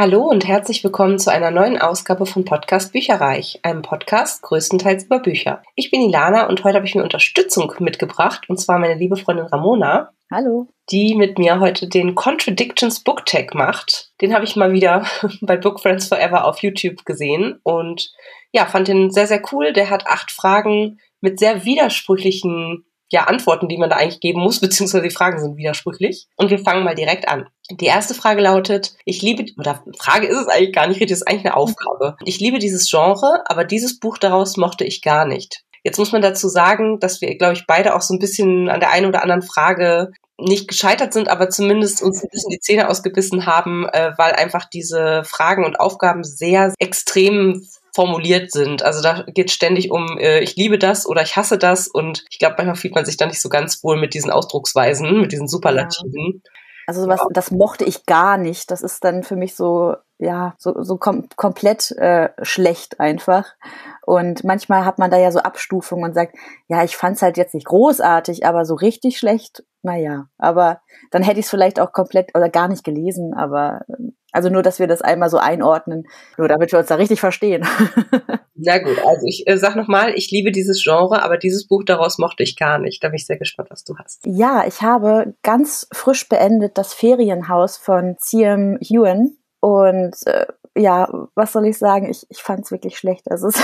Hallo und herzlich willkommen zu einer neuen Ausgabe von Podcast Bücherreich, einem Podcast größtenteils über Bücher. Ich bin Ilana und heute habe ich mir Unterstützung mitgebracht, und zwar meine liebe Freundin Ramona. Hallo. Die mit mir heute den Contradictions Book Tag macht. Den habe ich mal wieder bei Book Friends Forever auf YouTube gesehen und ja, fand den sehr, sehr cool. Der hat acht Fragen mit sehr widersprüchlichen ja, Antworten, die man da eigentlich geben muss, beziehungsweise die Fragen sind widersprüchlich. Und wir fangen mal direkt an. Die erste Frage lautet, ich liebe, oder Frage ist es eigentlich gar nicht richtig, ist eigentlich eine Aufgabe. Ich liebe dieses Genre, aber dieses Buch daraus mochte ich gar nicht. Jetzt muss man dazu sagen, dass wir, glaube ich, beide auch so ein bisschen an der einen oder anderen Frage nicht gescheitert sind, aber zumindest uns ein bisschen die Zähne ausgebissen haben, äh, weil einfach diese Fragen und Aufgaben sehr extrem formuliert sind. Also da geht ständig um, äh, ich liebe das oder ich hasse das und ich glaube, manchmal fühlt man sich da nicht so ganz wohl mit diesen Ausdrucksweisen, mit diesen Superlativen. Ja. Also sowas, das mochte ich gar nicht. Das ist dann für mich so, ja, so, so kom komplett äh, schlecht einfach. Und manchmal hat man da ja so Abstufungen und sagt, ja, ich fand's halt jetzt nicht großartig, aber so richtig schlecht, naja. Aber dann hätte ich es vielleicht auch komplett oder gar nicht gelesen, aber ähm, also nur, dass wir das einmal so einordnen, nur damit wir uns da richtig verstehen. Na gut, also ich äh, sag nochmal, ich liebe dieses Genre, aber dieses Buch daraus mochte ich gar nicht. Da bin ich sehr gespannt, was du hast. Ja, ich habe ganz frisch beendet das Ferienhaus von C.M. Ewan und äh, ja, was soll ich sagen? Ich, ich fand es wirklich schlecht. Also es,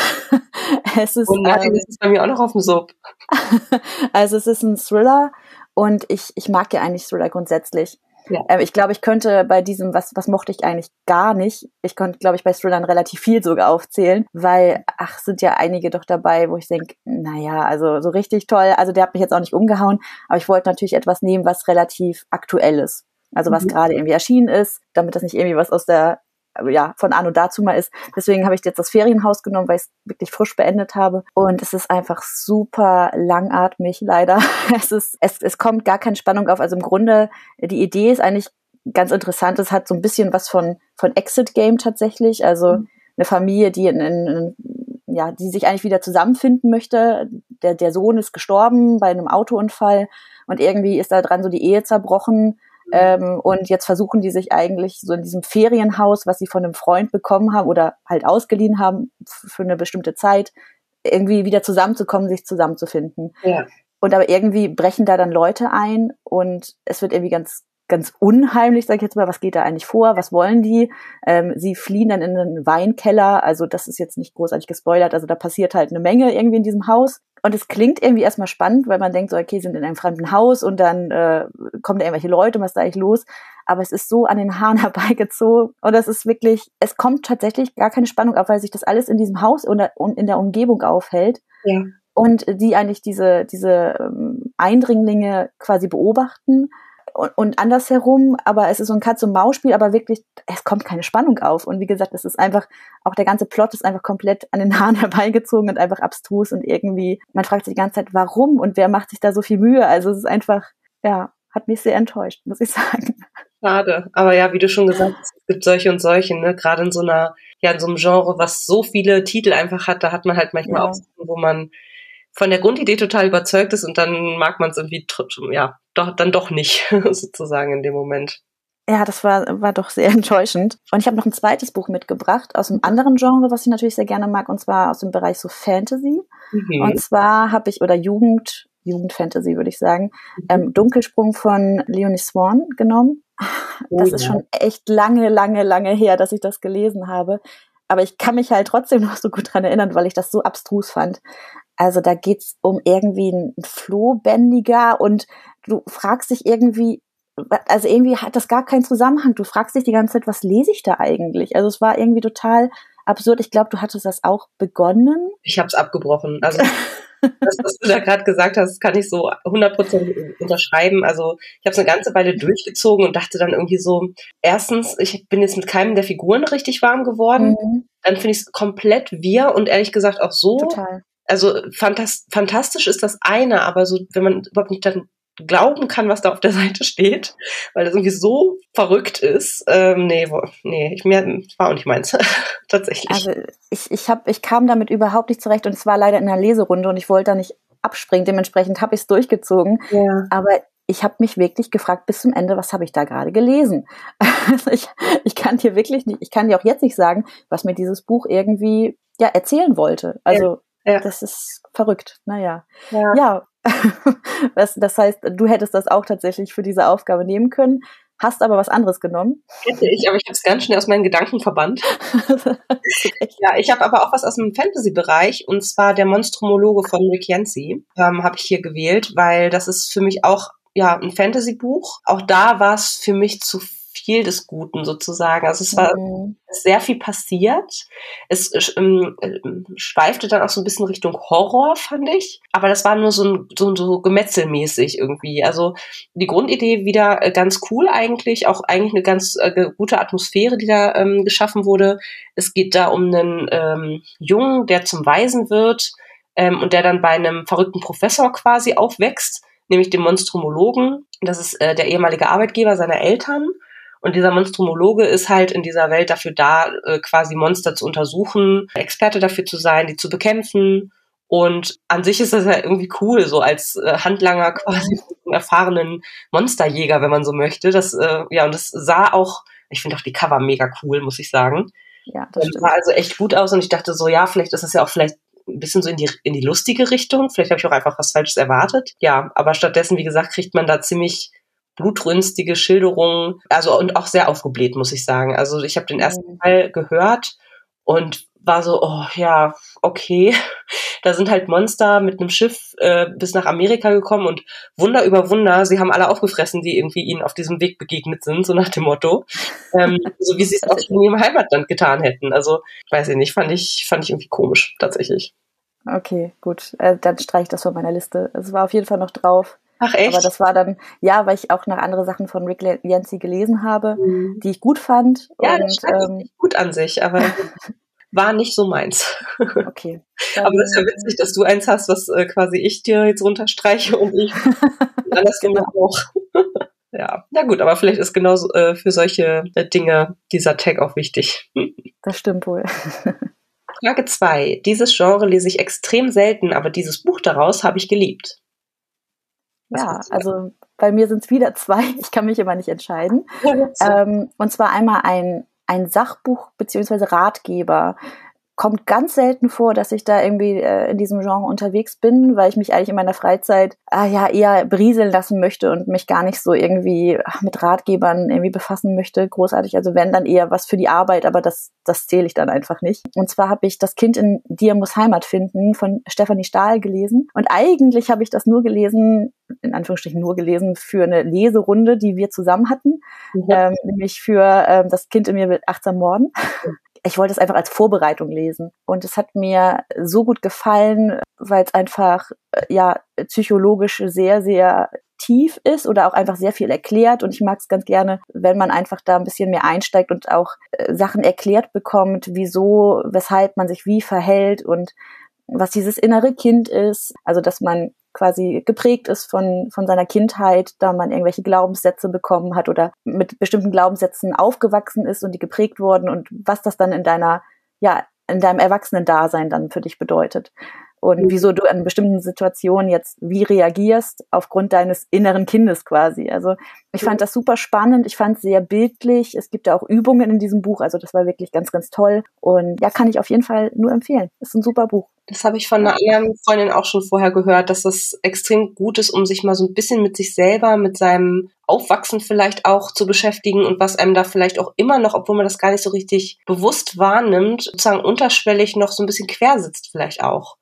es ist. Und nein, ähm, ist bei mir auch noch auf dem Sub. also es ist ein Thriller und ich, ich mag ja eigentlich Thriller grundsätzlich. Ja. Ähm, ich glaube, ich könnte bei diesem, was, was mochte ich eigentlich gar nicht, ich konnte, glaube ich, bei Thrillern relativ viel sogar aufzählen, weil, ach, sind ja einige doch dabei, wo ich denke, naja, also so richtig toll, also der hat mich jetzt auch nicht umgehauen, aber ich wollte natürlich etwas nehmen, was relativ aktuell ist. Also was mhm. gerade irgendwie erschienen ist, damit das nicht irgendwie was aus der ja, von Anno dazu mal ist. Deswegen habe ich jetzt das Ferienhaus genommen, weil ich es wirklich frisch beendet habe. Und es ist einfach super langatmig, leider. Es ist, es, es kommt gar keine Spannung auf. Also im Grunde, die Idee ist eigentlich ganz interessant. Es hat so ein bisschen was von, von Exit Game tatsächlich. Also mhm. eine Familie, die in, in ja, die sich eigentlich wieder zusammenfinden möchte. Der, der Sohn ist gestorben bei einem Autounfall und irgendwie ist da dran so die Ehe zerbrochen ähm, und jetzt versuchen die sich eigentlich so in diesem Ferienhaus, was sie von einem Freund bekommen haben oder halt ausgeliehen haben für eine bestimmte Zeit, irgendwie wieder zusammenzukommen, sich zusammenzufinden. Ja. Und aber irgendwie brechen da dann Leute ein und es wird irgendwie ganz ganz unheimlich, sag ich jetzt mal, was geht da eigentlich vor, was wollen die? Ähm, sie fliehen dann in einen Weinkeller, also das ist jetzt nicht großartig gespoilert, also da passiert halt eine Menge irgendwie in diesem Haus. Und es klingt irgendwie erstmal spannend, weil man denkt so, okay, sind in einem fremden Haus und dann äh, kommen da irgendwelche Leute, was ist da eigentlich los? Aber es ist so an den Haaren herbeigezogen und das ist wirklich, es kommt tatsächlich gar keine Spannung auf, weil sich das alles in diesem Haus und in der Umgebung aufhält. Ja. Und die eigentlich diese, diese ähm, Eindringlinge quasi beobachten und, und andersherum, aber es ist so ein Katz-und-Maus-Spiel, aber wirklich, es kommt keine Spannung auf. Und wie gesagt, es ist einfach, auch der ganze Plot ist einfach komplett an den Haaren herbeigezogen und einfach abstrus und irgendwie, man fragt sich die ganze Zeit, warum und wer macht sich da so viel Mühe? Also es ist einfach, ja, hat mich sehr enttäuscht, muss ich sagen. Schade. Aber ja, wie du schon gesagt hast, es gibt solche und solche, ne? Gerade in so einer, ja, in so einem Genre, was so viele Titel einfach hat, da hat man halt manchmal ja. auch, wo man von der Grundidee total überzeugt ist und dann mag man es irgendwie, ja, doch, dann doch nicht, sozusagen in dem Moment. Ja, das war, war doch sehr enttäuschend. Und ich habe noch ein zweites Buch mitgebracht aus einem anderen Genre, was ich natürlich sehr gerne mag, und zwar aus dem Bereich so Fantasy. Mhm. Und zwar habe ich, oder Jugend, Jugendfantasy würde ich sagen, mhm. ähm, Dunkelsprung von Leonie Swan genommen. Oh das oh, ist ja. schon echt lange, lange, lange her, dass ich das gelesen habe. Aber ich kann mich halt trotzdem noch so gut dran erinnern, weil ich das so abstrus fand. Also da geht's um irgendwie einen Flohbändiger und du fragst dich irgendwie, also irgendwie hat das gar keinen Zusammenhang. Du fragst dich die ganze Zeit, was lese ich da eigentlich? Also es war irgendwie total absurd. Ich glaube, du hattest das auch begonnen. Ich habe es abgebrochen. Also das, was du da gerade gesagt hast, kann ich so 100% unterschreiben. Also ich habe es eine ganze Weile durchgezogen und dachte dann irgendwie so, erstens, ich bin jetzt mit keinem der Figuren richtig warm geworden. Mhm. Dann finde ich es komplett wir und ehrlich gesagt auch so Total also fantast fantastisch ist das eine, aber so, wenn man überhaupt nicht dann glauben kann, was da auf der Seite steht, weil das irgendwie so verrückt ist. Ähm, nee, wo, nee, ich mir war auch nicht meins tatsächlich. Also ich ich habe ich kam damit überhaupt nicht zurecht und es war leider in einer Leserunde und ich wollte da nicht abspringen. Dementsprechend habe ich es durchgezogen. Ja. Aber ich habe mich wirklich gefragt bis zum Ende, was habe ich da gerade gelesen? Also ich, ich kann dir wirklich nicht, ich kann dir auch jetzt nicht sagen, was mir dieses Buch irgendwie ja erzählen wollte. Also ja, ja. das ist verrückt. Naja. Ja. ja. das, das heißt, du hättest das auch tatsächlich für diese Aufgabe nehmen können hast aber was anderes genommen. Hätte ich, aber ich habe es ganz schnell aus meinen Gedanken verbannt. ja, ich habe aber auch was aus dem Fantasy-Bereich und zwar der Monstrumologe von Rick Yancey ähm, habe ich hier gewählt, weil das ist für mich auch ja ein Fantasy-Buch. Auch da war es für mich zu viel des Guten sozusagen. Also es war mhm. sehr viel passiert. Es ähm, schweifte dann auch so ein bisschen Richtung Horror, fand ich. Aber das war nur so, ein, so, so gemetzelmäßig irgendwie. Also die Grundidee wieder äh, ganz cool eigentlich. Auch eigentlich eine ganz äh, gute Atmosphäre, die da ähm, geschaffen wurde. Es geht da um einen ähm, Jungen, der zum Waisen wird ähm, und der dann bei einem verrückten Professor quasi aufwächst nämlich dem Monstrumologen. Das ist äh, der ehemalige Arbeitgeber seiner Eltern. Und dieser Monstrumologe ist halt in dieser Welt dafür da, äh, quasi Monster zu untersuchen, Experte dafür zu sein, die zu bekämpfen. Und an sich ist das ja irgendwie cool, so als äh, Handlanger quasi einen erfahrenen Monsterjäger, wenn man so möchte. Das, äh, ja, und das sah auch, ich finde auch die Cover mega cool, muss ich sagen. Ja, das stimmt. sah also echt gut aus und ich dachte so, ja, vielleicht ist das ja auch vielleicht ein bisschen so in die, in die lustige Richtung. Vielleicht habe ich auch einfach was Falsches erwartet. Ja, aber stattdessen, wie gesagt, kriegt man da ziemlich blutrünstige Schilderungen, also und auch sehr aufgebläht, muss ich sagen. Also ich habe den ersten mhm. Teil gehört und war so, oh ja, okay. Da sind halt Monster mit einem Schiff äh, bis nach Amerika gekommen und Wunder über Wunder, sie haben alle aufgefressen, die irgendwie ihnen auf diesem Weg begegnet sind, so nach dem Motto. Ähm, so wie sie es auch schon in ihrem Heimatland getan hätten. Also, weiß ich nicht, fand ich, fand ich irgendwie komisch, tatsächlich. Okay, gut. Äh, dann streiche ich das von meiner Liste. Es war auf jeden Fall noch drauf. Ach echt? Aber das war dann, ja, weil ich auch noch andere Sachen von Rick Yancey gelesen habe, mhm. die ich gut fand. Ja, und, das ähm, gut an sich, aber war nicht so meins. Okay. aber das ist ja witzig, dass du eins hast, was äh, quasi ich dir jetzt runterstreiche und ich alles genau auch. ja, na gut, aber vielleicht ist genau äh, für solche äh, Dinge dieser Tag auch wichtig. das stimmt wohl. Frage 2. Dieses Genre lese ich extrem selten, aber dieses Buch daraus habe ich geliebt. Ja, also bei mir sind es wieder zwei. Ich kann mich immer nicht entscheiden. ähm, und zwar einmal ein, ein Sachbuch beziehungsweise Ratgeber kommt ganz selten vor, dass ich da irgendwie äh, in diesem Genre unterwegs bin, weil ich mich eigentlich in meiner Freizeit äh, ja eher berieseln lassen möchte und mich gar nicht so irgendwie ach, mit Ratgebern irgendwie befassen möchte, großartig. Also wenn dann eher was für die Arbeit, aber das das zähle ich dann einfach nicht. Und zwar habe ich das Kind in dir muss Heimat finden von Stefanie Stahl gelesen und eigentlich habe ich das nur gelesen in Anführungsstrichen nur gelesen für eine Leserunde, die wir zusammen hatten, mhm. ähm, nämlich für ähm, das Kind in mir will achtsam morden ich wollte es einfach als Vorbereitung lesen. Und es hat mir so gut gefallen, weil es einfach, äh, ja, psychologisch sehr, sehr tief ist oder auch einfach sehr viel erklärt. Und ich mag es ganz gerne, wenn man einfach da ein bisschen mehr einsteigt und auch äh, Sachen erklärt bekommt, wieso, weshalb man sich wie verhält und was dieses innere Kind ist. Also, dass man quasi geprägt ist von, von seiner Kindheit, da man irgendwelche Glaubenssätze bekommen hat oder mit bestimmten Glaubenssätzen aufgewachsen ist und die geprägt wurden und was das dann in deiner, ja, in deinem Erwachsenen-Dasein dann für dich bedeutet. Und mhm. wieso du an bestimmten Situationen jetzt wie reagierst aufgrund deines inneren Kindes quasi. Also ich fand das super spannend, ich fand es sehr bildlich. Es gibt ja auch Übungen in diesem Buch, also das war wirklich ganz, ganz toll. Und ja, kann ich auf jeden Fall nur empfehlen. Ist ein super Buch. Das habe ich von einer anderen Freundin auch schon vorher gehört, dass das extrem gut ist, um sich mal so ein bisschen mit sich selber, mit seinem Aufwachsen vielleicht auch zu beschäftigen und was einem da vielleicht auch immer noch, obwohl man das gar nicht so richtig bewusst wahrnimmt, sozusagen unterschwellig noch so ein bisschen quer sitzt vielleicht auch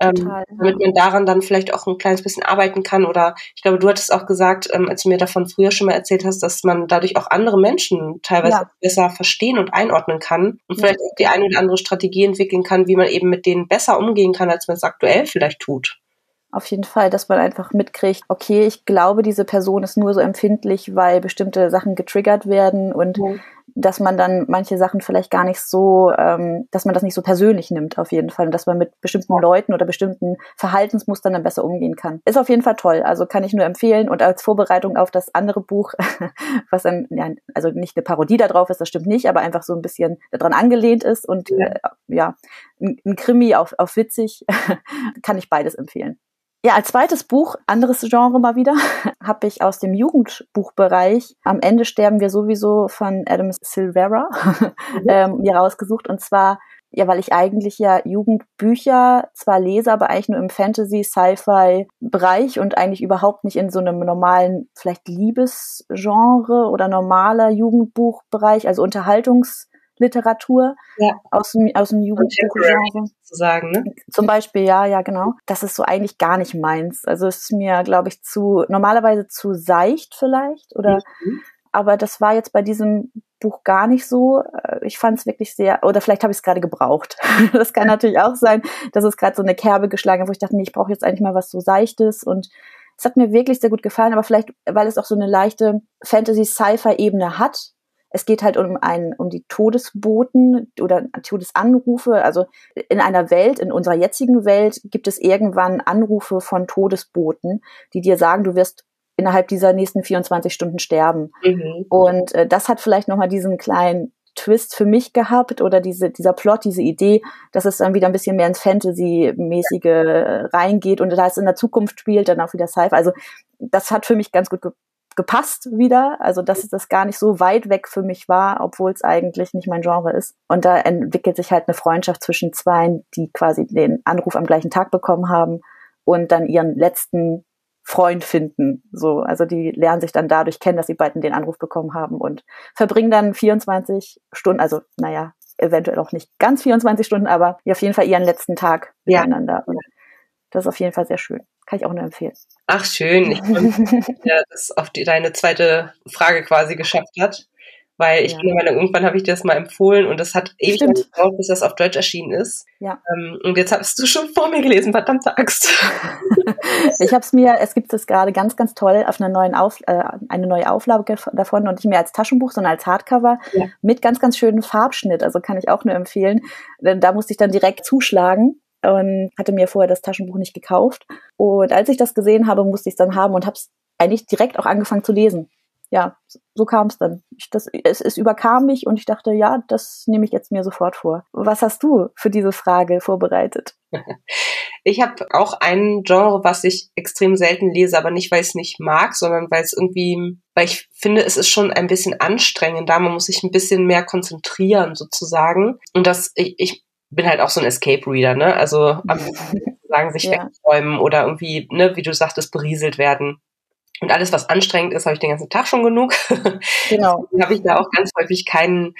ähm, damit man daran dann vielleicht auch ein kleines bisschen arbeiten kann. Oder ich glaube, du hattest auch gesagt, ähm, als du mir davon früher schon mal erzählt hast, dass man dadurch auch andere Menschen teilweise ja. besser verstehen und einordnen kann und ja. vielleicht auch die eine oder andere Strategie entwickeln kann, wie man eben mit denen besser umgehen kann, als man es aktuell vielleicht tut. Auf jeden Fall, dass man einfach mitkriegt, okay, ich glaube, diese Person ist nur so empfindlich, weil bestimmte Sachen getriggert werden und ja dass man dann manche Sachen vielleicht gar nicht so, ähm, dass man das nicht so persönlich nimmt auf jeden Fall und dass man mit bestimmten Leuten oder bestimmten Verhaltensmustern dann besser umgehen kann. Ist auf jeden Fall toll, also kann ich nur empfehlen und als Vorbereitung auf das andere Buch, was dann, ja, also nicht eine Parodie da drauf ist, das stimmt nicht, aber einfach so ein bisschen daran angelehnt ist und ja, äh, ja ein, ein Krimi auf, auf witzig, kann ich beides empfehlen. Ja, als zweites Buch, anderes Genre mal wieder, habe ich aus dem Jugendbuchbereich Am Ende sterben wir sowieso von Adam Silvera mhm. ähm, mir rausgesucht. Und zwar, ja, weil ich eigentlich ja Jugendbücher zwar lese, aber eigentlich nur im Fantasy, Sci-Fi-Bereich und eigentlich überhaupt nicht in so einem normalen, vielleicht Liebesgenre oder normaler Jugendbuchbereich, also Unterhaltungs- Literatur ja. aus dem, aus dem Jugendbuchgenre. Sozusagen, ne? Zum Beispiel, ja, ja, genau. Das ist so eigentlich gar nicht meins. Also es ist mir, glaube ich, zu, normalerweise zu seicht vielleicht oder, mhm. aber das war jetzt bei diesem Buch gar nicht so. Äh, ich fand es wirklich sehr, oder vielleicht habe ich es gerade gebraucht. das kann natürlich auch sein, dass es gerade so eine Kerbe geschlagen hat, wo ich dachte, nee, ich brauche jetzt eigentlich mal was so Seichtes und es hat mir wirklich sehr gut gefallen, aber vielleicht, weil es auch so eine leichte Fantasy-Sci-Fi-Ebene hat, es geht halt um einen, um die Todesboten oder Todesanrufe. Also in einer Welt, in unserer jetzigen Welt, gibt es irgendwann Anrufe von Todesboten, die dir sagen, du wirst innerhalb dieser nächsten 24 Stunden sterben. Mhm. Und äh, das hat vielleicht nochmal diesen kleinen Twist für mich gehabt oder diese, dieser Plot, diese Idee, dass es dann wieder ein bisschen mehr ins Fantasy-mäßige äh, reingeht und da es in der Zukunft spielt, dann auch wieder Sci-Fi. Also das hat für mich ganz gut gepasst wieder. Also dass das gar nicht so weit weg für mich war, obwohl es eigentlich nicht mein Genre ist. Und da entwickelt sich halt eine Freundschaft zwischen zwei, die quasi den Anruf am gleichen Tag bekommen haben und dann ihren letzten Freund finden. So, also die lernen sich dann dadurch kennen, dass sie beiden den Anruf bekommen haben und verbringen dann 24 Stunden, also naja, eventuell auch nicht ganz 24 Stunden, aber auf jeden Fall ihren letzten Tag ja. miteinander. Und das ist auf jeden Fall sehr schön. Kann ich auch nur empfehlen. Ach, schön. Ich bin, ja, das auf die, deine zweite Frage quasi geschafft hat. Weil ich ja. bin meine, irgendwann habe ich dir das mal empfohlen und das hat ewig gedauert, bis das auf Deutsch erschienen ist. Ja. Ähm, und jetzt hast du schon vor mir gelesen, verdammte Axt. ich habe es mir, es gibt es gerade ganz, ganz toll auf einer neuen auf, äh, eine neue Auflage davon und nicht mehr als Taschenbuch, sondern als Hardcover ja. mit ganz, ganz schönen Farbschnitt. Also kann ich auch nur empfehlen. Denn da musste ich dann direkt zuschlagen und hatte mir vorher das Taschenbuch nicht gekauft. Und als ich das gesehen habe, musste ich es dann haben und habe es eigentlich direkt auch angefangen zu lesen. Ja, so kam es dann. Ich, das, es, es überkam mich und ich dachte, ja, das nehme ich jetzt mir sofort vor. Was hast du für diese Frage vorbereitet? Ich habe auch ein Genre, was ich extrem selten lese, aber nicht, weil ich es nicht mag, sondern weil es irgendwie, weil ich finde, es ist schon ein bisschen anstrengend da. Man muss sich ein bisschen mehr konzentrieren, sozusagen. Und das, ich, ich bin halt auch so ein Escape Reader, ne? Also am sagen sich ja. wegräumen oder irgendwie, ne, wie du sagtest, berieselt werden. Und alles, was anstrengend ist, habe ich den ganzen Tag schon genug. Genau. habe ich da auch ganz häufig keinen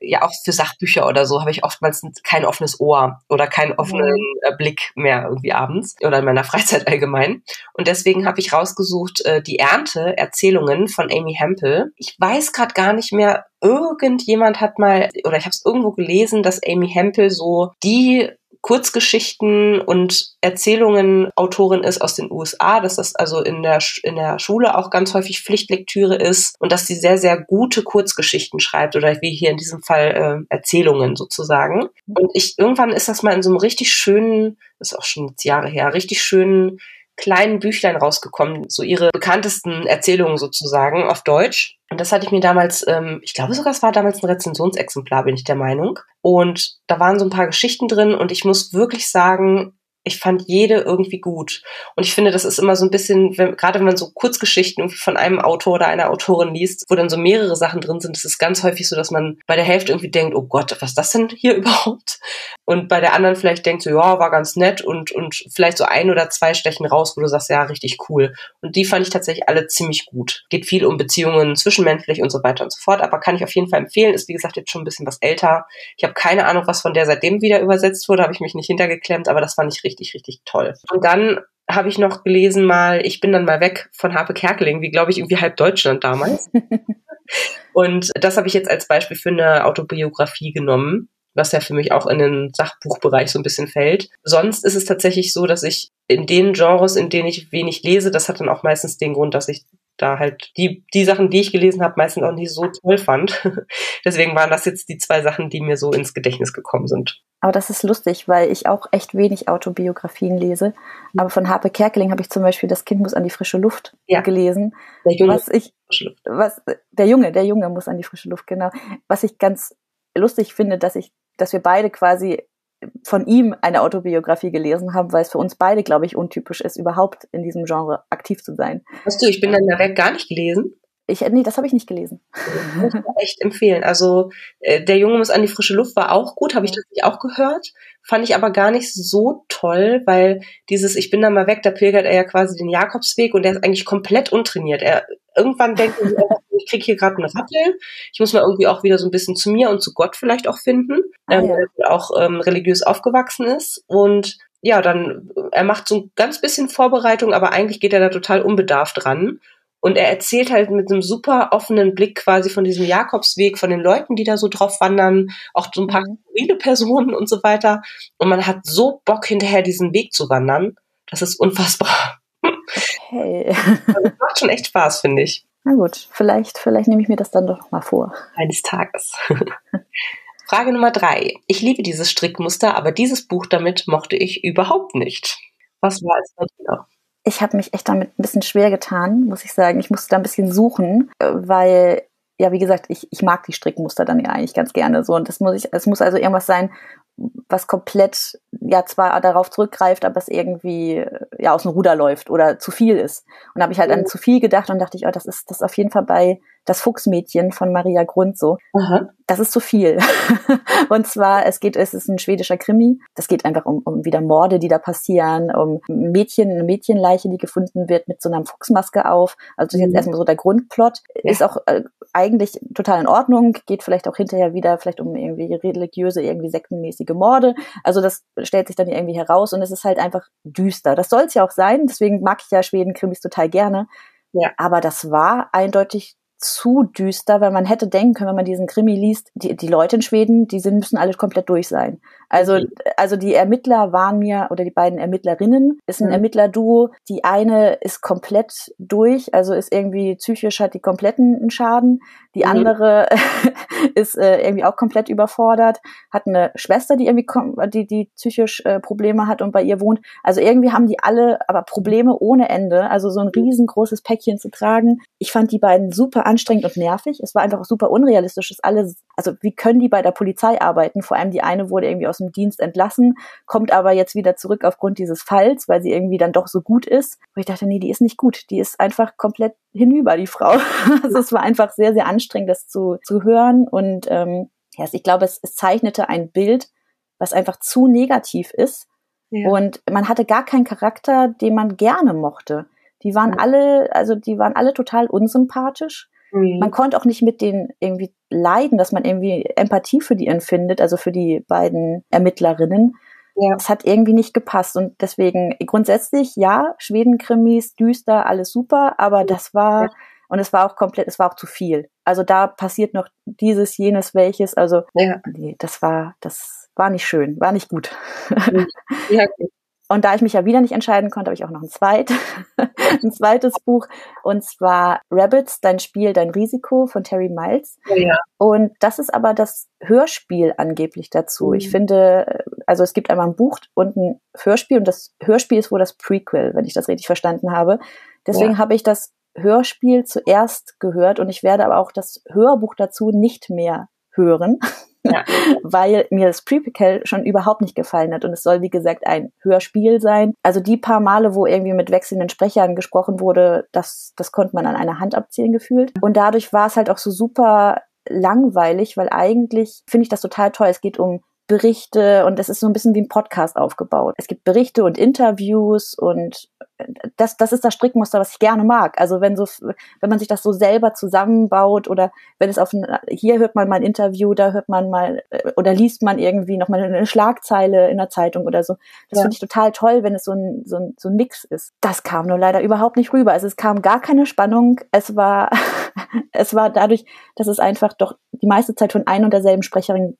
ja auch für Sachbücher oder so habe ich oftmals kein offenes Ohr oder keinen offenen mhm. Äh, Blick mehr irgendwie abends oder in meiner Freizeit allgemein. Und deswegen habe ich rausgesucht äh, die Ernte Erzählungen von Amy Hempel. Ich weiß gerade gar nicht mehr, irgendjemand hat mal oder ich habe es irgendwo gelesen, dass Amy Hempel so die Kurzgeschichten und Erzählungen Autorin ist aus den USA, dass das also in der, in der Schule auch ganz häufig Pflichtlektüre ist und dass sie sehr, sehr gute Kurzgeschichten schreibt oder wie hier in diesem Fall äh, Erzählungen sozusagen. Und ich, irgendwann ist das mal in so einem richtig schönen, ist auch schon jetzt Jahre her, richtig schönen kleinen Büchlein rausgekommen, so ihre bekanntesten Erzählungen sozusagen auf Deutsch. Und das hatte ich mir damals, ähm, ich glaube sogar, es war damals ein Rezensionsexemplar, bin ich der Meinung. Und da waren so ein paar Geschichten drin und ich muss wirklich sagen, ich fand jede irgendwie gut. Und ich finde, das ist immer so ein bisschen, wenn, gerade wenn man so Kurzgeschichten von einem Autor oder einer Autorin liest, wo dann so mehrere Sachen drin sind, ist es ganz häufig so, dass man bei der Hälfte irgendwie denkt, oh Gott, was ist das denn hier überhaupt? Und bei der anderen vielleicht denkt so, ja, war ganz nett und, und vielleicht so ein oder zwei stechen raus, wo du sagst, ja, richtig cool. Und die fand ich tatsächlich alle ziemlich gut. Geht viel um Beziehungen zwischenmenschlich und so weiter und so fort, aber kann ich auf jeden Fall empfehlen. Ist wie gesagt jetzt schon ein bisschen was älter. Ich habe keine Ahnung, was von der seitdem wieder übersetzt wurde, habe ich mich nicht hintergeklemmt, aber das fand ich richtig richtig, richtig toll. Und dann habe ich noch gelesen mal, ich bin dann mal weg von Harpe Kerkeling, wie glaube ich irgendwie halb Deutschland damals. und das habe ich jetzt als Beispiel für eine Autobiografie genommen, was ja für mich auch in den Sachbuchbereich so ein bisschen fällt. Sonst ist es tatsächlich so, dass ich in den Genres, in denen ich wenig lese, das hat dann auch meistens den Grund, dass ich da halt die, die Sachen, die ich gelesen habe, meistens auch nicht so toll fand. Deswegen waren das jetzt die zwei Sachen, die mir so ins Gedächtnis gekommen sind. Aber das ist lustig, weil ich auch echt wenig Autobiografien lese. Aber von Harpe Kerkeling habe ich zum Beispiel Das Kind muss an die frische Luft ja. gelesen. Der Junge. Was ich, was, der Junge, der Junge muss an die frische Luft, genau. Was ich ganz lustig finde, dass ich, dass wir beide quasi von ihm eine Autobiografie gelesen haben, weil es für uns beide, glaube ich, untypisch ist, überhaupt in diesem Genre aktiv zu sein. Hast du, ich bin dann da weg gar nicht gelesen. Ich, nee, das habe ich nicht gelesen. Muss ich echt empfehlen. Also äh, der Junge muss an die frische Luft war auch gut, habe ich tatsächlich auch gehört. Fand ich aber gar nicht so toll, weil dieses Ich bin da mal weg, da pilgert er ja quasi den Jakobsweg und der ist eigentlich komplett untrainiert. Er irgendwann denkt er, ich krieg hier gerade eine Rappel. Ich muss mal irgendwie auch wieder so ein bisschen zu mir und zu Gott vielleicht auch finden, ah, ähm, ja. weil er auch ähm, religiös aufgewachsen ist. Und ja, dann, er macht so ein ganz bisschen Vorbereitung, aber eigentlich geht er da total unbedarft dran. Und er erzählt halt mit einem super offenen Blick quasi von diesem Jakobsweg, von den Leuten, die da so drauf wandern, auch so ein paar mhm. skurrile Personen und so weiter. Und man hat so Bock hinterher diesen Weg zu wandern. Das ist unfassbar. Okay. Das macht schon echt Spaß, finde ich. Na gut, vielleicht, vielleicht nehme ich mir das dann doch mal vor. Eines Tages. Frage Nummer drei. Ich liebe dieses Strickmuster, aber dieses Buch damit mochte ich überhaupt nicht. Was war es bei dir? Ich habe mich echt damit ein bisschen schwer getan, muss ich sagen. Ich musste da ein bisschen suchen, äh, weil ja, wie gesagt, ich, ich mag die Strickmuster dann ja eigentlich ganz gerne so. Und das muss ich, es muss also irgendwas sein, was komplett ja zwar darauf zurückgreift, aber es irgendwie ja aus dem Ruder läuft oder zu viel ist. Und da habe ich halt an zu viel gedacht und dachte ich, oh, das ist das ist auf jeden Fall bei das Fuchsmädchen von Maria Grund so. Aha. Das ist zu viel. und zwar, es geht, es ist ein schwedischer Krimi. Das geht einfach um, um wieder Morde, die da passieren, um Mädchen, eine Mädchenleiche, die gefunden wird mit so einer Fuchsmaske auf. Also das ist jetzt mhm. erstmal so der Grundplot. Ja. Ist auch äh, eigentlich total in Ordnung, geht vielleicht auch hinterher wieder vielleicht um irgendwie religiöse, irgendwie sektenmäßige Morde. Also das stellt sich dann irgendwie heraus und es ist halt einfach düster. Das soll es ja auch sein, deswegen mag ich ja Schweden-Krimis total gerne. Ja. Aber das war eindeutig zu düster, weil man hätte denken können, wenn man diesen Krimi liest, die, die Leute in Schweden, die sind, müssen alle komplett durch sein. Also, also die Ermittler waren mir, oder die beiden Ermittlerinnen, ist ein mhm. Ermittlerduo. Die eine ist komplett durch, also ist irgendwie psychisch, hat die kompletten Schaden. Die mhm. andere ist äh, irgendwie auch komplett überfordert, hat eine Schwester, die irgendwie, die, die psychisch äh, Probleme hat und bei ihr wohnt. Also irgendwie haben die alle aber Probleme ohne Ende. Also so ein riesengroßes Päckchen zu tragen. Ich fand die beiden super anstrengend und nervig. Es war einfach super unrealistisch, dass alle, also wie können die bei der Polizei arbeiten? Vor allem die eine wurde irgendwie aus dem Dienst entlassen, kommt aber jetzt wieder zurück aufgrund dieses Falls, weil sie irgendwie dann doch so gut ist. Und ich dachte, nee, die ist nicht gut. Die ist einfach komplett hinüber, die Frau. also es war einfach sehr, sehr anstrengend, das zu, zu hören. Und ähm, ja, ich glaube, es, es zeichnete ein Bild, was einfach zu negativ ist. Ja. Und man hatte gar keinen Charakter, den man gerne mochte. Die waren alle, also die waren alle total unsympathisch. Mhm. Man konnte auch nicht mit denen irgendwie leiden, dass man irgendwie Empathie für die empfindet, also für die beiden Ermittlerinnen. Ja. Es hat irgendwie nicht gepasst und deswegen grundsätzlich ja, Schweden-Krimis, düster, alles super, aber das war ja. und es war auch komplett, es war auch zu viel. Also da passiert noch dieses, jenes, welches, also ja. nee, das war, das war nicht schön, war nicht gut. Ja, Und da ich mich ja wieder nicht entscheiden konnte, habe ich auch noch ein, zweit, ein zweites Buch. Und zwar Rabbits, dein Spiel, dein Risiko von Terry Miles. Ja. Und das ist aber das Hörspiel angeblich dazu. Mhm. Ich finde, also es gibt einmal ein Buch und ein Hörspiel. Und das Hörspiel ist wohl das Prequel, wenn ich das richtig verstanden habe. Deswegen ja. habe ich das Hörspiel zuerst gehört und ich werde aber auch das Hörbuch dazu nicht mehr hören ja. weil mir das Prequel schon überhaupt nicht gefallen hat. Und es soll, wie gesagt, ein Hörspiel sein. Also die paar Male, wo irgendwie mit wechselnden Sprechern gesprochen wurde, das, das konnte man an einer Hand abzählen gefühlt. Und dadurch war es halt auch so super langweilig, weil eigentlich finde ich das total toll. Es geht um Berichte und es ist so ein bisschen wie ein Podcast aufgebaut. Es gibt Berichte und Interviews und das, das ist das Strickmuster, was ich gerne mag. Also wenn so, wenn man sich das so selber zusammenbaut oder wenn es auf ein, hier hört man mal ein Interview, da hört man mal äh, oder liest man irgendwie noch mal eine Schlagzeile in der Zeitung oder so. Das ja. finde ich total toll, wenn es so ein, so ein, so ein Mix ist. Das kam nur leider überhaupt nicht rüber. Also es kam gar keine Spannung. Es war, es war dadurch, dass es einfach doch die meiste Zeit von ein und derselben Sprecherin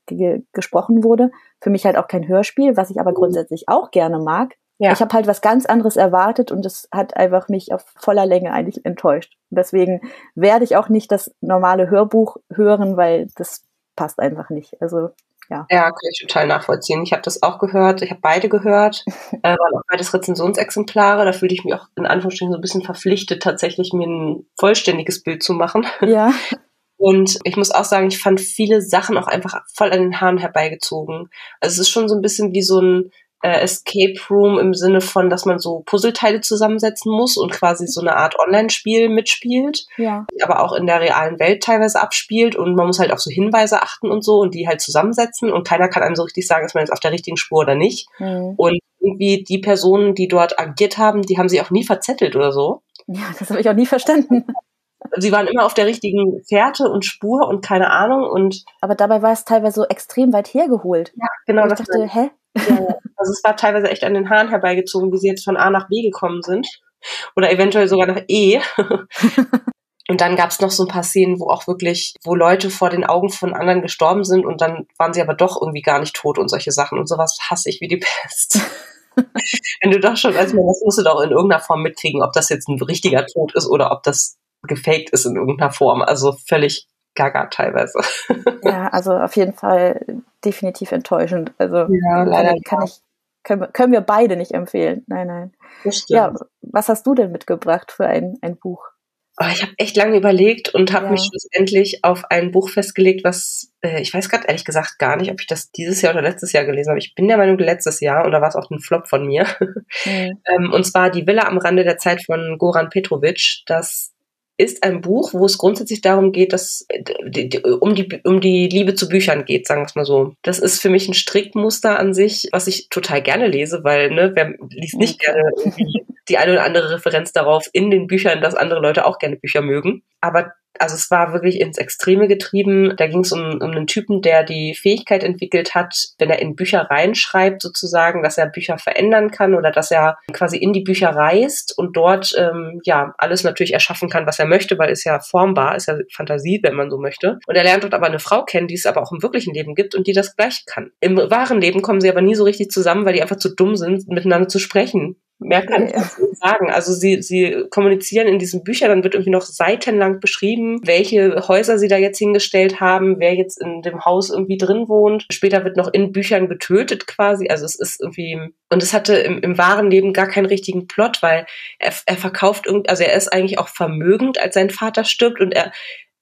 gesprochen wurde. Für mich halt auch kein Hörspiel, was ich aber mhm. grundsätzlich auch gerne mag. Ja. Ich habe halt was ganz anderes erwartet und es hat einfach mich auf voller Länge eigentlich enttäuscht. deswegen werde ich auch nicht das normale Hörbuch hören, weil das passt einfach nicht. Also ja. Ja, kann ich total nachvollziehen. Ich habe das auch gehört, ich habe beide gehört, äh, waren auch beides Rezensionsexemplare. Da fühlte ich mich auch in Anführungsstrichen so ein bisschen verpflichtet, tatsächlich mir ein vollständiges Bild zu machen. Ja. Und ich muss auch sagen, ich fand viele Sachen auch einfach voll an den Haaren herbeigezogen. Also es ist schon so ein bisschen wie so ein äh, Escape Room im Sinne von, dass man so Puzzleteile zusammensetzen muss und quasi so eine Art Online-Spiel mitspielt, ja. aber auch in der realen Welt teilweise abspielt und man muss halt auf so Hinweise achten und so und die halt zusammensetzen und keiner kann einem so richtig sagen, ist man jetzt auf der richtigen Spur oder nicht. Mhm. Und irgendwie die Personen, die dort agiert haben, die haben sich auch nie verzettelt oder so. Ja, das habe ich auch nie verstanden. Sie waren immer auf der richtigen Fährte und Spur und keine Ahnung und. Aber dabei war es teilweise so extrem weit hergeholt. Ja, genau. Und ich dachte, hä? Ja, also es war teilweise echt an den Haaren herbeigezogen, wie sie jetzt von A nach B gekommen sind. Oder eventuell sogar nach E. Und dann gab es noch so ein paar Szenen, wo auch wirklich, wo Leute vor den Augen von anderen gestorben sind und dann waren sie aber doch irgendwie gar nicht tot und solche Sachen. Und sowas hasse ich wie die Pest. Wenn du doch schon als Mann, das musst du doch in irgendeiner Form mitkriegen, ob das jetzt ein richtiger Tod ist oder ob das gefaked ist in irgendeiner Form. Also völlig gaga teilweise. Ja, also auf jeden Fall definitiv enttäuschend. Also ja, leider kann ich, können, können wir beide nicht empfehlen. Nein, nein. Ja, was hast du denn mitgebracht für ein, ein Buch? Oh, ich habe echt lange überlegt und habe ja. mich schlussendlich auf ein Buch festgelegt, was äh, ich weiß gerade ehrlich gesagt gar nicht, ob ich das dieses Jahr oder letztes Jahr gelesen habe. Ich bin der Meinung letztes Jahr und da war es auch ein Flop von mir. Mhm. ähm, und zwar Die Villa am Rande der Zeit von Goran Petrovic. Das ist ein Buch, wo es grundsätzlich darum geht, dass um die um die Liebe zu Büchern geht, sagen wir es mal so. Das ist für mich ein Strickmuster an sich, was ich total gerne lese, weil ne, wer liest nicht gerne die eine oder andere Referenz darauf in den Büchern, dass andere Leute auch gerne Bücher mögen. Aber also es war wirklich ins Extreme getrieben. Da ging es um, um einen Typen, der die Fähigkeit entwickelt hat, wenn er in Bücher reinschreibt, sozusagen, dass er Bücher verändern kann oder dass er quasi in die Bücher reist und dort ähm, ja alles natürlich erschaffen kann, was er möchte, weil es ja formbar, ist ja Fantasie, wenn man so möchte. Und er lernt dort aber eine Frau kennen, die es aber auch im wirklichen Leben gibt und die das gleiche kann. Im wahren Leben kommen sie aber nie so richtig zusammen, weil die einfach zu dumm sind, miteinander zu sprechen. Mehr kann ich dazu sagen. Also sie, sie kommunizieren in diesen Büchern, dann wird irgendwie noch seitenlang beschrieben, welche Häuser sie da jetzt hingestellt haben, wer jetzt in dem Haus irgendwie drin wohnt. Später wird noch in Büchern getötet quasi. Also es ist irgendwie, und es hatte im, im wahren Leben gar keinen richtigen Plot, weil er, er verkauft irgendwie, also er ist eigentlich auch vermögend, als sein Vater stirbt und er,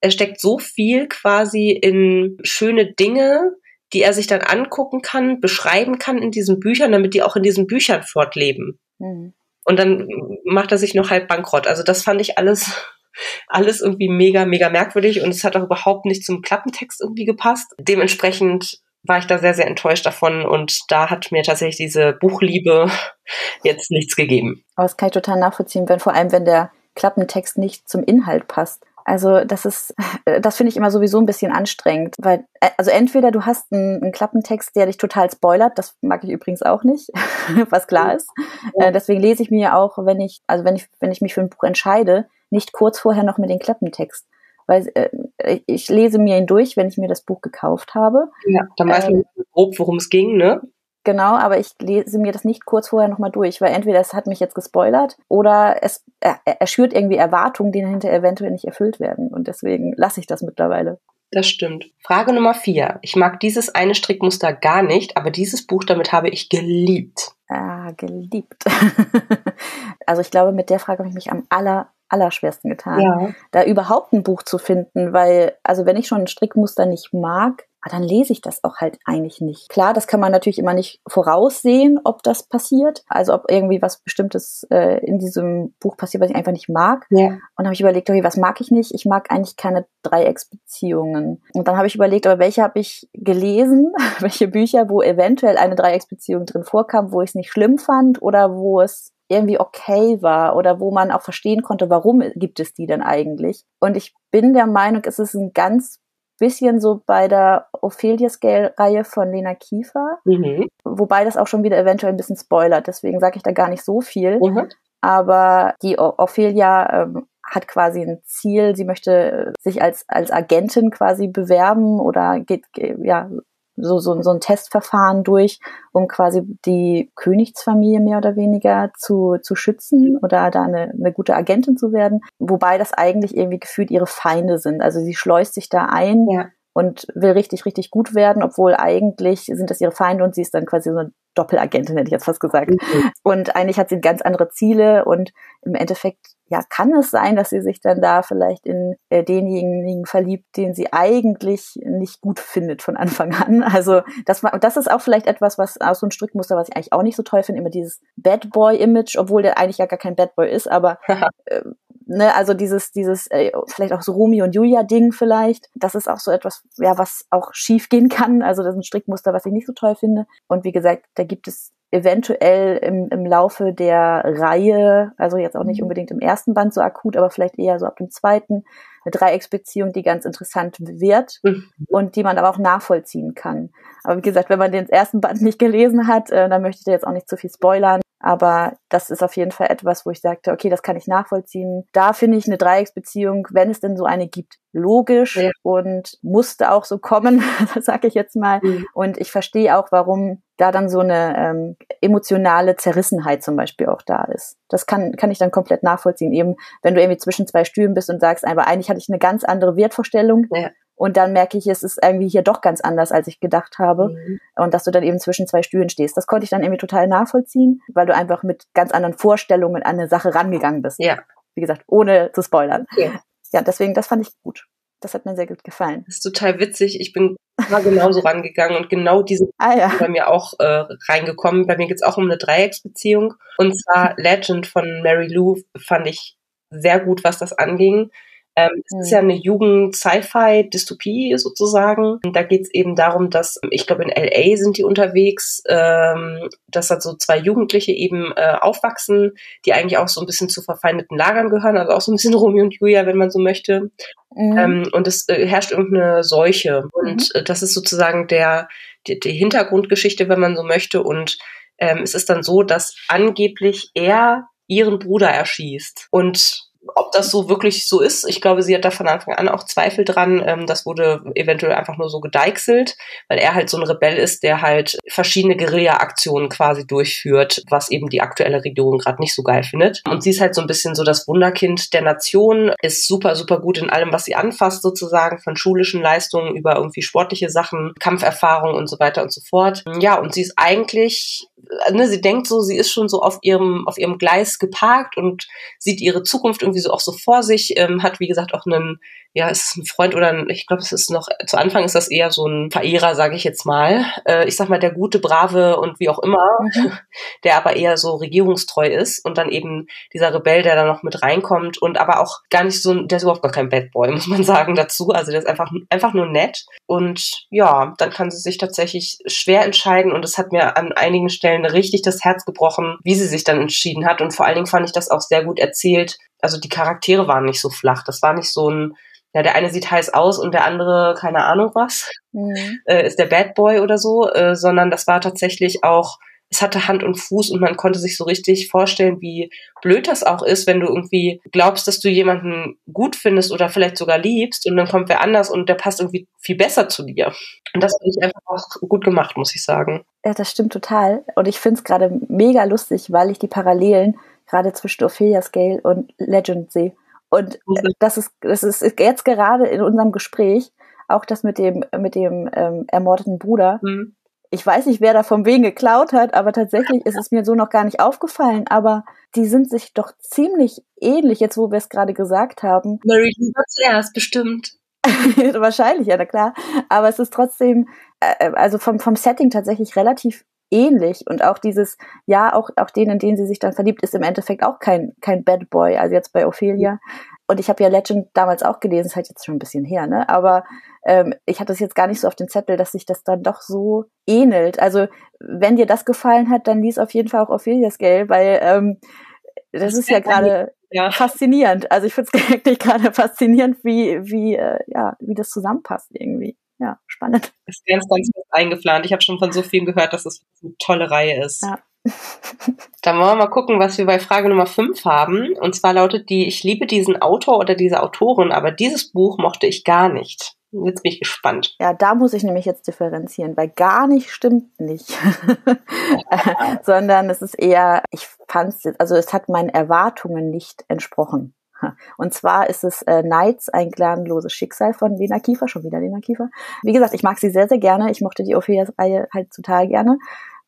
er steckt so viel quasi in schöne Dinge, die er sich dann angucken kann, beschreiben kann in diesen Büchern, damit die auch in diesen Büchern fortleben. Mhm. Und dann macht er sich noch halb bankrott. Also das fand ich alles, alles irgendwie mega, mega merkwürdig und es hat auch überhaupt nicht zum Klappentext irgendwie gepasst. Dementsprechend war ich da sehr, sehr enttäuscht davon und da hat mir tatsächlich diese Buchliebe jetzt nichts gegeben. Aber das kann ich total nachvollziehen, wenn vor allem, wenn der Klappentext nicht zum Inhalt passt. Also das ist, äh, das finde ich immer sowieso ein bisschen anstrengend, weil äh, also entweder du hast einen, einen, Klappentext, der dich total spoilert, das mag ich übrigens auch nicht, was klar ist. Ja. Äh, deswegen lese ich mir auch, wenn ich, also wenn ich, wenn ich mich für ein Buch entscheide, nicht kurz vorher noch mit den Klappentext. Weil äh, ich lese mir ihn durch, wenn ich mir das Buch gekauft habe. Ja, dann weißt du äh, grob, worum es ging, ne? Genau, aber ich lese mir das nicht kurz vorher nochmal durch, weil entweder es hat mich jetzt gespoilert oder es er, er schürt irgendwie Erwartungen, die dahinter eventuell nicht erfüllt werden. Und deswegen lasse ich das mittlerweile. Das stimmt. Frage Nummer vier. Ich mag dieses eine Strickmuster gar nicht, aber dieses Buch damit habe ich geliebt. Ah, geliebt. also ich glaube, mit der Frage habe ich mich am aller, allerschwersten getan, ja. da überhaupt ein Buch zu finden, weil, also wenn ich schon ein Strickmuster nicht mag, Ah, dann lese ich das auch halt eigentlich nicht. Klar, das kann man natürlich immer nicht voraussehen, ob das passiert. Also ob irgendwie was Bestimmtes äh, in diesem Buch passiert, was ich einfach nicht mag. Ja. Und dann habe ich überlegt, okay, was mag ich nicht? Ich mag eigentlich keine Dreiecksbeziehungen. Und dann habe ich überlegt, aber welche habe ich gelesen? welche Bücher, wo eventuell eine Dreiecksbeziehung drin vorkam, wo ich es nicht schlimm fand oder wo es irgendwie okay war oder wo man auch verstehen konnte, warum gibt es die denn eigentlich. Und ich bin der Meinung, es ist ein ganz bisschen so bei der Ophelia Scale-Reihe von Lena Kiefer, mhm. wobei das auch schon wieder eventuell ein bisschen spoilert, deswegen sage ich da gar nicht so viel. Mhm. Aber die Ophelia ähm, hat quasi ein Ziel, sie möchte sich als, als Agentin quasi bewerben oder geht, ja, so, so, so ein Testverfahren durch, um quasi die Königsfamilie mehr oder weniger zu, zu schützen oder da eine, eine gute Agentin zu werden. Wobei das eigentlich irgendwie gefühlt ihre Feinde sind. Also sie schleust sich da ein. Ja. Und will richtig, richtig gut werden, obwohl eigentlich sind das ihre Feinde und sie ist dann quasi so eine Doppelagentin, hätte ich jetzt fast gesagt. Mhm. Und eigentlich hat sie ganz andere Ziele und im Endeffekt, ja, kann es sein, dass sie sich dann da vielleicht in äh, denjenigen verliebt, den sie eigentlich nicht gut findet von Anfang an. Also das, das ist auch vielleicht etwas, was aus so ein Strickmuster, was ich eigentlich auch nicht so toll finde, immer dieses Bad Boy Image, obwohl der eigentlich ja gar kein Bad Boy ist, aber äh, ne, also dieses, dieses, äh, vielleicht auch so Romeo und Julia-Ding vielleicht, das ist auch so etwas, ja, was auch schief gehen kann. Also das ist ein Strickmuster, was ich nicht so toll finde. Und wie gesagt, da gibt es eventuell im, im Laufe der Reihe, also jetzt auch nicht mhm. unbedingt im ersten Band so akut, aber vielleicht eher so ab dem zweiten, eine Dreiecksbeziehung, die ganz interessant wird mhm. und die man aber auch nachvollziehen kann. Aber wie gesagt, wenn man den ersten Band nicht gelesen hat, äh, dann möchte ich da jetzt auch nicht zu viel spoilern. Aber das ist auf jeden Fall etwas, wo ich sagte, okay, das kann ich nachvollziehen. Da finde ich eine Dreiecksbeziehung, wenn es denn so eine gibt, logisch ja. und musste auch so kommen, sage ich jetzt mal. Mhm. Und ich verstehe auch, warum da dann so eine ähm, emotionale Zerrissenheit zum Beispiel auch da ist. Das kann, kann ich dann komplett nachvollziehen. Eben, wenn du irgendwie zwischen zwei Stühlen bist und sagst, aber eigentlich hatte ich eine ganz andere Wertvorstellung. Ja. Und dann merke ich, es ist irgendwie hier doch ganz anders, als ich gedacht habe. Mhm. Und dass du dann eben zwischen zwei Stühlen stehst. Das konnte ich dann irgendwie total nachvollziehen, weil du einfach mit ganz anderen Vorstellungen an eine Sache rangegangen bist. Ja. Wie gesagt, ohne zu spoilern. Okay. Ja, deswegen, das fand ich gut. Das hat mir sehr gut gefallen. Das ist total witzig. Ich bin mal genauso rangegangen und genau diese ah, ja. bei mir auch äh, reingekommen. Bei mir geht's auch um eine Dreiecksbeziehung. Und zwar Legend von Mary Lou fand ich sehr gut, was das anging. Ähm, es ist ja eine Jugend-Sci-Fi-Dystopie sozusagen. Da geht es eben darum, dass, ich glaube, in LA sind die unterwegs, ähm, dass da so zwei Jugendliche eben äh, aufwachsen, die eigentlich auch so ein bisschen zu verfeindeten Lagern gehören, also auch so ein bisschen Romeo und Julia, wenn man so möchte. Mhm. Ähm, und es äh, herrscht irgendeine Seuche. Und mhm. äh, das ist sozusagen der, die, die Hintergrundgeschichte, wenn man so möchte. Und ähm, es ist dann so, dass angeblich er ihren Bruder erschießt. Und ob das so wirklich so ist, ich glaube, sie hat da von Anfang an auch Zweifel dran. Ähm, das wurde eventuell einfach nur so gedeichselt, weil er halt so ein Rebell ist, der halt verschiedene Guerilla-Aktionen quasi durchführt, was eben die aktuelle Regierung gerade nicht so geil findet. Und sie ist halt so ein bisschen so das Wunderkind der Nation, ist super, super gut in allem, was sie anfasst, sozusagen, von schulischen Leistungen über irgendwie sportliche Sachen, Kampferfahrung und so weiter und so fort. Ja, und sie ist eigentlich ne, sie denkt so, sie ist schon so auf ihrem, auf ihrem Gleis geparkt und sieht ihre Zukunft irgendwie so auch so vor sich, ähm, hat wie gesagt auch einen ja, ist es ein Freund oder ein, ich glaube, es ist noch, zu Anfang ist das eher so ein Verehrer, sage ich jetzt mal. Äh, ich sag mal, der gute, brave und wie auch immer, mhm. der aber eher so regierungstreu ist und dann eben dieser Rebell, der da noch mit reinkommt und aber auch gar nicht so, der ist überhaupt gar kein Bad Boy, muss man sagen, dazu. Also der ist einfach, einfach nur nett. Und ja, dann kann sie sich tatsächlich schwer entscheiden und es hat mir an einigen Stellen richtig das Herz gebrochen, wie sie sich dann entschieden hat. Und vor allen Dingen fand ich das auch sehr gut erzählt. Also die Charaktere waren nicht so flach. Das war nicht so ein ja, der eine sieht heiß aus und der andere, keine Ahnung was, mhm. äh, ist der Bad Boy oder so, äh, sondern das war tatsächlich auch, es hatte Hand und Fuß und man konnte sich so richtig vorstellen, wie blöd das auch ist, wenn du irgendwie glaubst, dass du jemanden gut findest oder vielleicht sogar liebst und dann kommt wer anders und der passt irgendwie viel besser zu dir. Und das finde ich einfach auch gut gemacht, muss ich sagen. Ja, das stimmt total. Und ich finde es gerade mega lustig, weil ich die Parallelen gerade zwischen Ophelia Scale und Legend sehe. Und das ist, das ist jetzt gerade in unserem Gespräch auch das mit dem, mit dem ähm, ermordeten Bruder. Mhm. Ich weiß nicht, wer da vom wen geklaut hat, aber tatsächlich ist es mir so noch gar nicht aufgefallen. Aber die sind sich doch ziemlich ähnlich, jetzt wo wir es gerade gesagt haben. Mary Lou zuerst, bestimmt. Wahrscheinlich, ja, na klar. Aber es ist trotzdem, äh, also vom, vom Setting tatsächlich relativ ähnlich und auch dieses, ja, auch, auch den, in den sie sich dann verliebt, ist im Endeffekt auch kein, kein Bad Boy, also jetzt bei Ophelia. Und ich habe ja Legend damals auch gelesen, ist halt jetzt schon ein bisschen her, ne? Aber ähm, ich hatte es jetzt gar nicht so auf den Zettel, dass sich das dann doch so ähnelt. Also wenn dir das gefallen hat, dann lies auf jeden Fall auch Ophelia Scale, weil ähm, das, das ist ja gerade ja. faszinierend. Also ich finde es wirklich gerade faszinierend, wie, wie, äh, ja, wie das zusammenpasst irgendwie ja, spannend. Das ist ganz, ganz eingeplant. Ich habe schon von so vielen gehört, dass es eine tolle Reihe ist. Ja. Dann wollen wir mal gucken, was wir bei Frage Nummer 5 haben. Und zwar lautet die, ich liebe diesen Autor oder diese Autorin, aber dieses Buch mochte ich gar nicht. Jetzt bin ich gespannt. Ja, da muss ich nämlich jetzt differenzieren, weil gar nicht stimmt nicht. Sondern es ist eher, ich fand es, also es hat meinen Erwartungen nicht entsprochen. Und zwar ist es äh, Nights, ein gnadenloses Schicksal von Lena Kiefer, schon wieder Lena Kiefer. Wie gesagt, ich mag sie sehr, sehr gerne. Ich mochte die Ophelia-Reihe halt total gerne.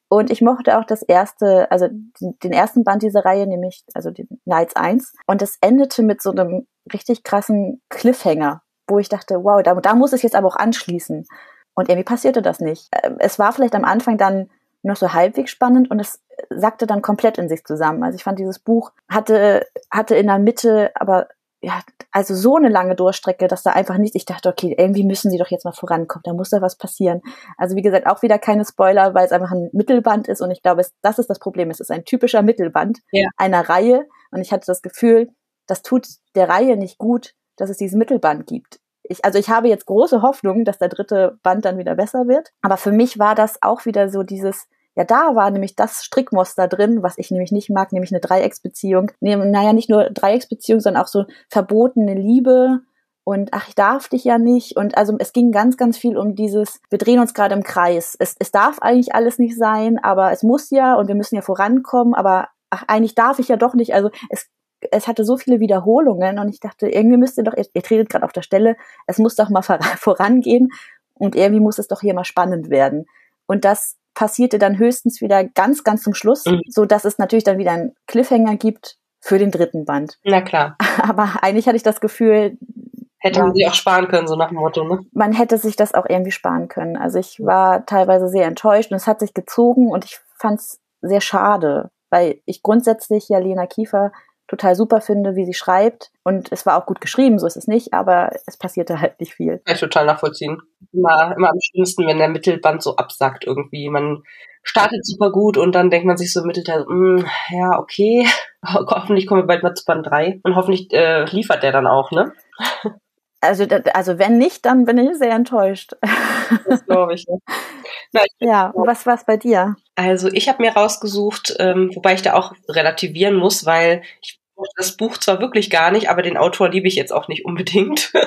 Und ich mochte auch das erste, also den, ersten Band dieser Reihe, nämlich also den Nights 1. Und es endete mit so einem richtig krassen Cliffhanger, wo ich dachte, wow, da, da muss es jetzt aber auch anschließen. Und irgendwie passierte das nicht. Ähm, es war vielleicht am Anfang dann noch so halbwegs spannend und es sackte dann komplett in sich zusammen. Also ich fand dieses Buch hatte, hatte in der Mitte aber ja, also so eine lange Durchstrecke, dass da einfach nicht, ich dachte, okay, irgendwie müssen sie doch jetzt mal vorankommen, da muss da was passieren. Also wie gesagt, auch wieder keine Spoiler, weil es einfach ein Mittelband ist und ich glaube, es, das ist das Problem. Es ist ein typischer Mittelband ja. einer Reihe und ich hatte das Gefühl, das tut der Reihe nicht gut, dass es dieses Mittelband gibt. Ich, also ich habe jetzt große Hoffnung, dass der dritte Band dann wieder besser wird. Aber für mich war das auch wieder so dieses, ja, da war nämlich das Strickmuster drin, was ich nämlich nicht mag, nämlich eine Dreiecksbeziehung. Naja, nicht nur Dreiecksbeziehung, sondern auch so verbotene Liebe und ach, ich darf dich ja nicht. Und also es ging ganz, ganz viel um dieses, wir drehen uns gerade im Kreis. Es, es darf eigentlich alles nicht sein, aber es muss ja und wir müssen ja vorankommen, aber ach, eigentlich darf ich ja doch nicht. Also es, es hatte so viele Wiederholungen und ich dachte, irgendwie müsst ihr doch, ihr, ihr tretet gerade auf der Stelle, es muss doch mal vorangehen und irgendwie muss es doch hier mal spannend werden. Und das passierte dann höchstens wieder ganz, ganz zum Schluss, mhm. so dass es natürlich dann wieder einen Cliffhanger gibt für den dritten Band. Na klar. Aber eigentlich hatte ich das Gefühl, Hätte man sich auch sparen können, so nach dem Motto, ne? Man hätte sich das auch irgendwie sparen können. Also ich war teilweise sehr enttäuscht und es hat sich gezogen und ich fand es sehr schade, weil ich grundsätzlich ja Lena Kiefer total super finde, wie sie schreibt. Und es war auch gut geschrieben, so ist es nicht, aber es passierte halt nicht viel. Kann ich total nachvollziehen. Immer, immer am schlimmsten, wenn der Mittelband so absackt irgendwie. Man startet super gut und dann denkt man sich so im Mittelteil, mh, hm, ja, okay, hoffentlich kommen wir bald mal zu Band 3 und hoffentlich äh, liefert der dann auch, ne? Also, also wenn nicht, dann bin ich sehr enttäuscht. Das glaube ich. Ja. Na, ich ja, und was war es bei dir? Also ich habe mir rausgesucht, ähm, wobei ich da auch relativieren muss, weil ich das Buch zwar wirklich gar nicht, aber den Autor liebe ich jetzt auch nicht unbedingt.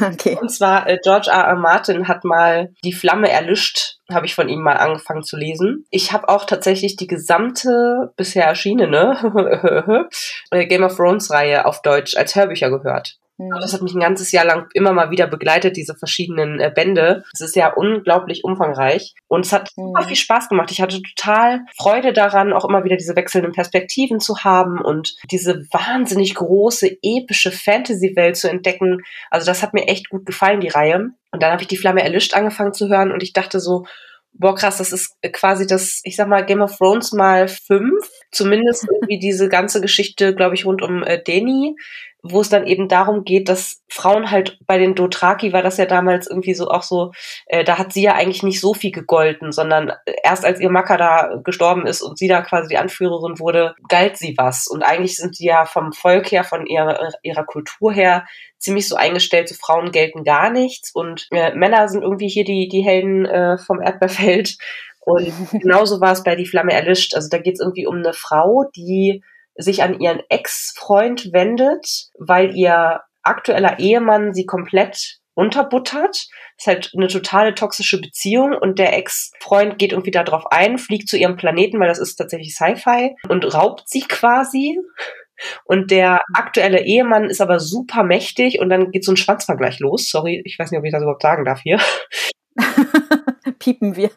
Okay. Und zwar äh, George R. R. Martin hat mal Die Flamme erlischt, habe ich von ihm mal angefangen zu lesen. Ich habe auch tatsächlich die gesamte bisher erschienene äh, Game of Thrones Reihe auf Deutsch als Hörbücher gehört. Mhm. Das hat mich ein ganzes Jahr lang immer mal wieder begleitet, diese verschiedenen äh, Bände. Es ist ja unglaublich umfangreich und es hat super mhm. viel Spaß gemacht. Ich hatte total Freude daran, auch immer wieder diese wechselnden Perspektiven zu haben und diese wahnsinnig große, epische Fantasy-Welt zu entdecken. Also das hat mir echt gut gefallen, die Reihe. Und dann habe ich die Flamme erlischt angefangen zu hören und ich dachte so, boah krass, das ist quasi das, ich sag mal, Game of Thrones mal fünf. Zumindest irgendwie diese ganze Geschichte, glaube ich, rund um äh, Dany wo es dann eben darum geht, dass Frauen halt bei den Dothraki war das ja damals irgendwie so auch so, äh, da hat sie ja eigentlich nicht so viel gegolten, sondern erst als ihr Macker da gestorben ist und sie da quasi die Anführerin wurde, galt sie was. Und eigentlich sind sie ja vom Volk her, von ihrer, ihrer Kultur her ziemlich so eingestellt, so Frauen gelten gar nichts und äh, Männer sind irgendwie hier die, die Helden äh, vom Erdbeerfeld. Und genauso war es bei Die Flamme erlischt. Also da geht es irgendwie um eine Frau, die sich an ihren Ex-Freund wendet, weil ihr aktueller Ehemann sie komplett unterbuttert. Ist halt eine totale toxische Beziehung und der Ex-Freund geht irgendwie darauf ein, fliegt zu ihrem Planeten, weil das ist tatsächlich Sci-Fi und raubt sie quasi. Und der aktuelle Ehemann ist aber super mächtig und dann geht so ein Schwanzvergleich los. Sorry, ich weiß nicht, ob ich das überhaupt sagen darf hier. Piepen wir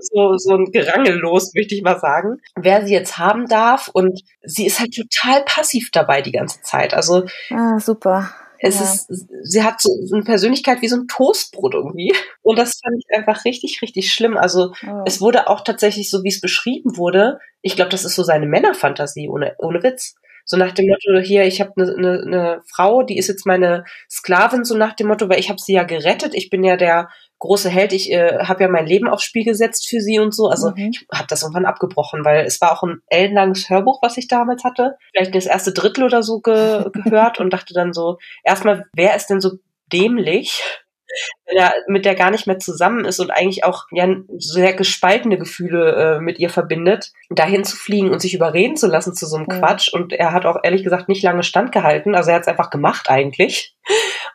so, so ein Gerangel los, möchte ich mal sagen, wer sie jetzt haben darf. Und sie ist halt total passiv dabei die ganze Zeit. Also ah, super. Es ja. ist, sie hat so, eine Persönlichkeit wie so ein Toastbrot irgendwie. Und das fand ich einfach richtig, richtig schlimm. Also oh. es wurde auch tatsächlich so, wie es beschrieben wurde. Ich glaube, das ist so seine Männerfantasie, ohne, ohne Witz. So nach dem Motto, hier, ich habe eine ne, ne Frau, die ist jetzt meine Sklavin, so nach dem Motto, weil ich habe sie ja gerettet. Ich bin ja der große Held, ich äh, habe ja mein Leben aufs Spiel gesetzt für sie und so. Also mhm. ich habe das irgendwann abgebrochen, weil es war auch ein ellenlanges Hörbuch, was ich damals hatte. Vielleicht das erste Drittel oder so ge gehört und dachte dann so, erstmal, wer ist denn so dämlich, wenn er mit der gar nicht mehr zusammen ist und eigentlich auch ja sehr gespaltene Gefühle äh, mit ihr verbindet, dahin zu fliegen und sich überreden zu lassen zu so einem mhm. Quatsch. Und er hat auch ehrlich gesagt nicht lange standgehalten. Also er hat es einfach gemacht eigentlich.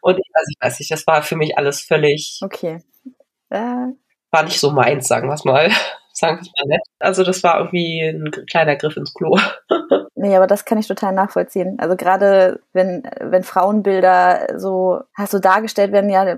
Und ich weiß, ich weiß nicht, das war für mich alles völlig. Okay. Äh. War nicht so meins, sagen wir es mal. Sagen wir es mal nett. Also das war irgendwie ein kleiner Griff ins Klo. Nee, aber das kann ich total nachvollziehen. Also gerade wenn, wenn Frauenbilder so, so dargestellt werden, ja,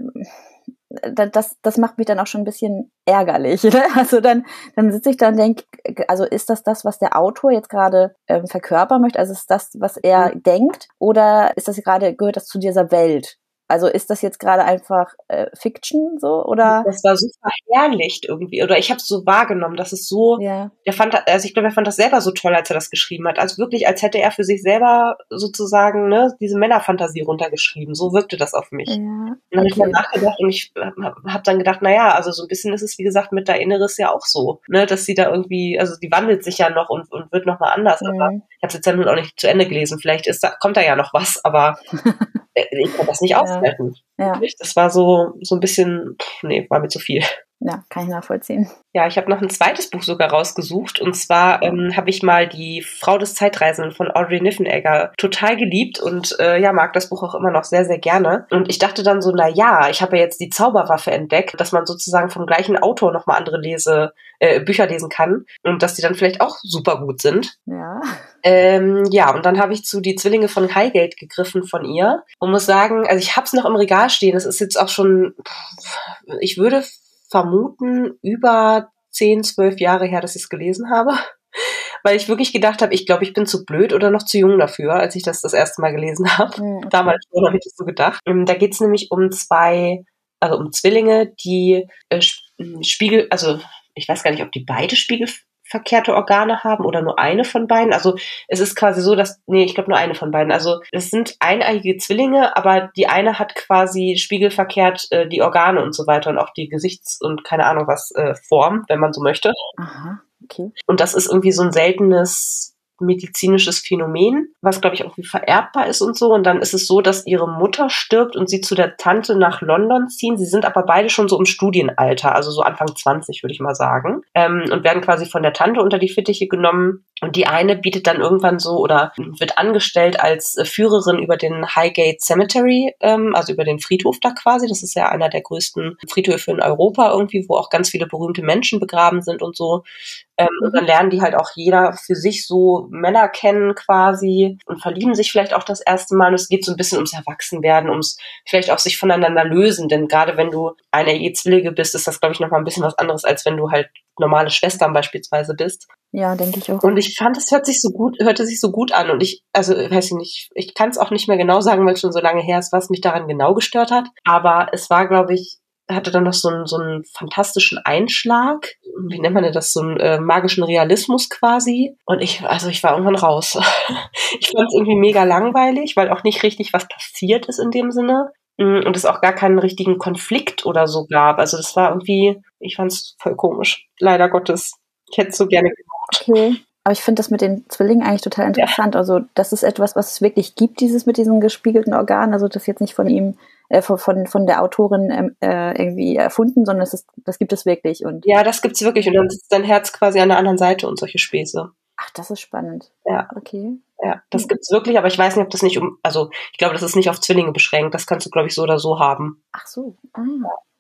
das, das macht mich dann auch schon ein bisschen ärgerlich. Ne? Also dann, dann sitze ich da und denke, also ist das das, was der Autor jetzt gerade ähm, verkörpern möchte? Also ist das, was er mhm. denkt? Oder ist das gerade, gehört das zu dieser Welt? Also ist das jetzt gerade einfach äh, Fiction so oder? Das war so verherrlicht irgendwie oder ich habe es so wahrgenommen, dass es so. Ja. Der fand, also ich glaube, er fand das selber so toll, als er das geschrieben hat. Also wirklich, als hätte er für sich selber sozusagen ne diese Männerfantasie runtergeschrieben. So wirkte das auf mich. Ja. Und dann habe ich mal nachgedacht und ich habe hab dann gedacht, na ja, also so ein bisschen ist es wie gesagt mit der Inneres ja auch so, ne, dass sie da irgendwie, also die wandelt sich ja noch und, und wird noch mal anders. Mhm. Aber ich habe jetzt ja nun auch nicht zu Ende gelesen. Vielleicht ist da kommt da ja noch was, aber ich kann das nicht aushalten. Ja. Das war so, so ein bisschen, pff, nee, war mir zu viel. Ja, kann ich nachvollziehen. Ja, ich habe noch ein zweites Buch sogar rausgesucht. Und zwar ähm, habe ich mal die Frau des Zeitreisenden von Audrey Niffenegger total geliebt und äh, ja, mag das Buch auch immer noch sehr, sehr gerne. Und ich dachte dann so, na ja, ich habe ja jetzt die Zauberwaffe entdeckt, dass man sozusagen vom gleichen Autor nochmal andere Lese, äh, Bücher lesen kann und dass die dann vielleicht auch super gut sind. Ja. Ähm, ja, und dann habe ich zu die Zwillinge von Highgate gegriffen von ihr und muss sagen, also ich habe es noch im Regal stehen. Es ist jetzt auch schon, ich würde vermuten, über 10, 12 Jahre her, dass ich es gelesen habe. Weil ich wirklich gedacht habe, ich glaube, ich bin zu blöd oder noch zu jung dafür, als ich das das erste Mal gelesen habe. Mhm. Damals schon habe ich das so gedacht. Ähm, da geht es nämlich um zwei, also um Zwillinge, die äh, Spiegel, also ich weiß gar nicht, ob die beide Spiegel verkehrte Organe haben oder nur eine von beiden. Also es ist quasi so, dass, nee, ich glaube nur eine von beiden. Also es sind eineige Zwillinge, aber die eine hat quasi spiegelverkehrt äh, die Organe und so weiter und auch die Gesichts- und keine Ahnung was äh, Form, wenn man so möchte. Aha, okay. Und das ist irgendwie so ein seltenes medizinisches Phänomen, was glaube ich irgendwie vererbbar ist und so. Und dann ist es so, dass ihre Mutter stirbt und sie zu der Tante nach London ziehen. Sie sind aber beide schon so im Studienalter, also so Anfang 20 würde ich mal sagen, ähm, und werden quasi von der Tante unter die Fittiche genommen. Und die eine bietet dann irgendwann so oder wird angestellt als äh, Führerin über den Highgate Cemetery, ähm, also über den Friedhof da quasi. Das ist ja einer der größten Friedhöfe in Europa irgendwie, wo auch ganz viele berühmte Menschen begraben sind und so. Ähm, mhm. Und dann lernen die halt auch jeder für sich so Männer kennen quasi und verlieben sich vielleicht auch das erste Mal. Und es geht so ein bisschen ums Erwachsenwerden, ums vielleicht auch sich voneinander lösen. Denn gerade wenn du eine Ehezwillige bist, ist das, glaube ich, nochmal ein bisschen was anderes, als wenn du halt normale Schwestern beispielsweise bist. Ja, denke ich auch. Und ich fand, es hört sich so gut, hörte sich so gut an. Und ich, also weiß ich nicht, ich kann es auch nicht mehr genau sagen, weil es schon so lange her ist, was mich daran genau gestört hat. Aber es war, glaube ich, hatte dann noch so einen, so einen fantastischen Einschlag. Wie nennt man das? So einen äh, magischen Realismus quasi. Und ich, also ich war irgendwann raus. ich fand es irgendwie mega langweilig, weil auch nicht richtig was passiert ist in dem Sinne. Mm, und es auch gar keinen richtigen Konflikt oder so gab. Also das war irgendwie, ich fand es voll komisch. Leider Gottes. Ich hätte es so gerne gemacht. Okay. Aber ich finde das mit den Zwillingen eigentlich total interessant. Ja. Also das ist etwas, was es wirklich gibt, dieses mit diesen gespiegelten Organen. Also das jetzt nicht von ihm äh, von, von, der Autorin ähm, äh, irgendwie erfunden, sondern es ist, das gibt es wirklich. Und ja, das gibt es wirklich. Und dann sitzt dein Herz quasi an der anderen Seite und solche Späße. Ach, das ist spannend. Ja. Okay. Ja, das gibt's wirklich, aber ich weiß nicht, ob das nicht um, also ich glaube, das ist nicht auf Zwillinge beschränkt. Das kannst du, glaube ich, so oder so haben. Ach so. Ah.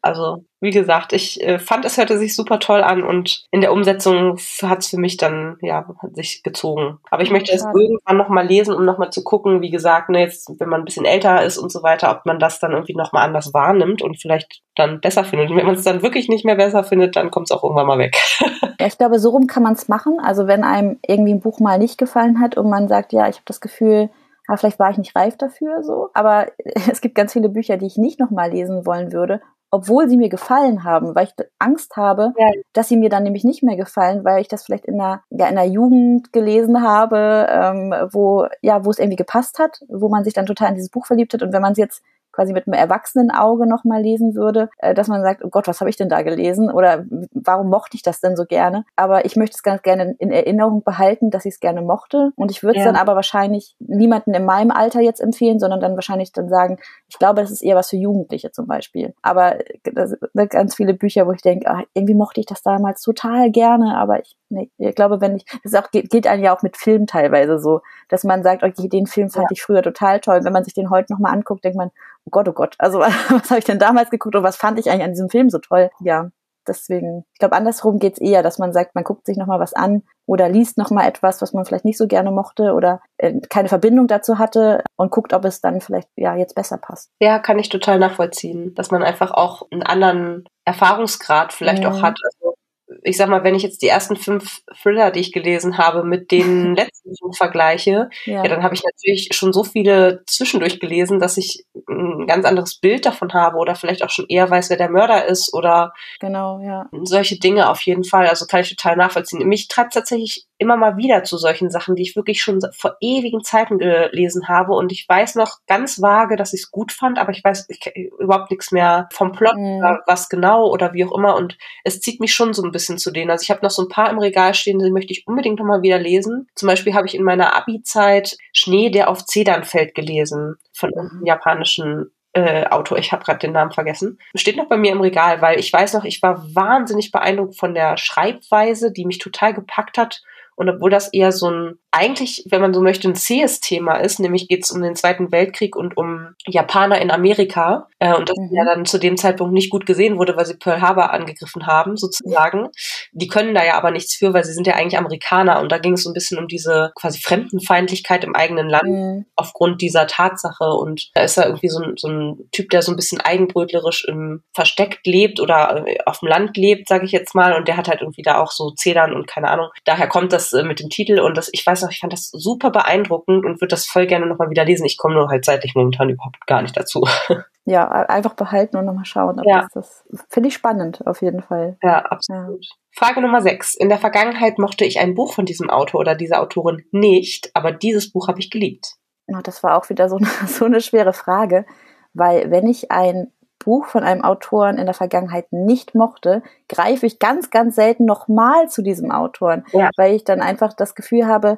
Also, wie gesagt, ich äh, fand, es hörte sich super toll an und in der Umsetzung hat es für mich dann, ja, sich gezogen. Aber ich möchte es irgendwann nochmal lesen, um nochmal zu gucken, wie gesagt, ne, jetzt, wenn man ein bisschen älter ist und so weiter, ob man das dann irgendwie nochmal anders wahrnimmt und vielleicht dann besser findet. Und wenn man es dann wirklich nicht mehr besser findet, dann kommt es auch irgendwann mal weg. ja, ich glaube, so rum kann man es machen. Also wenn einem irgendwie ein Buch mal nicht gefallen hat und man sagt, ja, ich habe das Gefühl, ja, vielleicht war ich nicht reif dafür so. Aber es gibt ganz viele Bücher, die ich nicht nochmal lesen wollen würde, obwohl sie mir gefallen haben, weil ich Angst habe, ja. dass sie mir dann nämlich nicht mehr gefallen, weil ich das vielleicht in der, ja, in der Jugend gelesen habe, ähm, wo, ja, wo es irgendwie gepasst hat, wo man sich dann total in dieses Buch verliebt hat. Und wenn man es jetzt quasi mit einem erwachsenen Auge nochmal lesen würde, äh, dass man sagt, oh Gott, was habe ich denn da gelesen? Oder warum mochte ich das denn so gerne? Aber ich möchte es ganz gerne in Erinnerung behalten, dass ich es gerne mochte. Und ich würde es ja. dann aber wahrscheinlich niemanden in meinem Alter jetzt empfehlen, sondern dann wahrscheinlich dann sagen, ich glaube, das ist eher was für Jugendliche zum Beispiel. Aber das sind ganz viele Bücher, wo ich denke, ach, irgendwie mochte ich das damals total gerne, aber ich, nee, ich glaube, wenn ich, das auch, geht, geht einem ja auch mit Filmen teilweise so, dass man sagt, okay, den Film fand ja. ich früher total toll. Wenn man sich den heute nochmal anguckt, denkt man, oh Gott, oh Gott, also was habe ich denn damals geguckt und was fand ich eigentlich an diesem Film so toll? Ja. deswegen, ich glaube, andersrum geht's eher, dass man sagt, man guckt sich nochmal was an oder liest nochmal etwas, was man vielleicht nicht so gerne mochte oder äh, keine Verbindung dazu hatte und guckt, ob es dann vielleicht ja jetzt besser passt. Ja, kann ich total nachvollziehen, dass man einfach auch einen anderen Erfahrungsgrad vielleicht mhm. auch hat. Also ich sag mal, wenn ich jetzt die ersten fünf Thriller, die ich gelesen habe, mit den letzten fünf vergleiche, ja. ja, dann habe ich natürlich schon so viele zwischendurch gelesen, dass ich ein ganz anderes Bild davon habe oder vielleicht auch schon eher weiß, wer der Mörder ist oder genau, ja. solche Dinge auf jeden Fall. Also kann ich total nachvollziehen. Mich treibt tatsächlich immer mal wieder zu solchen Sachen, die ich wirklich schon vor ewigen Zeiten gelesen habe und ich weiß noch ganz vage, dass ich es gut fand, aber ich weiß ich, überhaupt nichts mehr vom Plot mhm. oder was genau oder wie auch immer und es zieht mich schon so ein bisschen zu denen. Also ich habe noch so ein paar im Regal stehen, die möchte ich unbedingt noch mal wieder lesen. Zum Beispiel habe ich in meiner Abi-Zeit Schnee, der auf Zedern fällt gelesen von einem japanischen äh, Autor, ich habe gerade den Namen vergessen, steht noch bei mir im Regal, weil ich weiß noch, ich war wahnsinnig beeindruckt von der Schreibweise, die mich total gepackt hat und obwohl das eher so ein, eigentlich, wenn man so möchte, ein zähes Thema ist, nämlich geht es um den Zweiten Weltkrieg und um Japaner in Amerika. Äh, und das mhm. ja dann zu dem Zeitpunkt nicht gut gesehen wurde, weil sie Pearl Harbor angegriffen haben, sozusagen. Die können da ja aber nichts für, weil sie sind ja eigentlich Amerikaner. Und da ging es so ein bisschen um diese quasi Fremdenfeindlichkeit im eigenen Land mhm. aufgrund dieser Tatsache. Und da ist er irgendwie so ein, so ein Typ, der so ein bisschen eigenbrötlerisch im versteckt lebt oder äh, auf dem Land lebt, sage ich jetzt mal. Und der hat halt irgendwie da auch so Zedern und keine Ahnung. Daher kommt das das äh, mit dem Titel und das, ich weiß noch, ich fand das super beeindruckend und würde das voll gerne nochmal wieder lesen. Ich komme nur halt zeitlich momentan überhaupt gar nicht dazu. Ja, einfach behalten und nochmal schauen. Ob ja. das, das finde ich spannend, auf jeden Fall. Ja, absolut. Ja. Frage Nummer 6. In der Vergangenheit mochte ich ein Buch von diesem Autor oder dieser Autorin nicht, aber dieses Buch habe ich geliebt. Ja, das war auch wieder so eine, so eine schwere Frage, weil wenn ich ein Buch von einem Autoren in der Vergangenheit nicht mochte, greife ich ganz, ganz selten nochmal zu diesem Autoren, ja. weil ich dann einfach das Gefühl habe,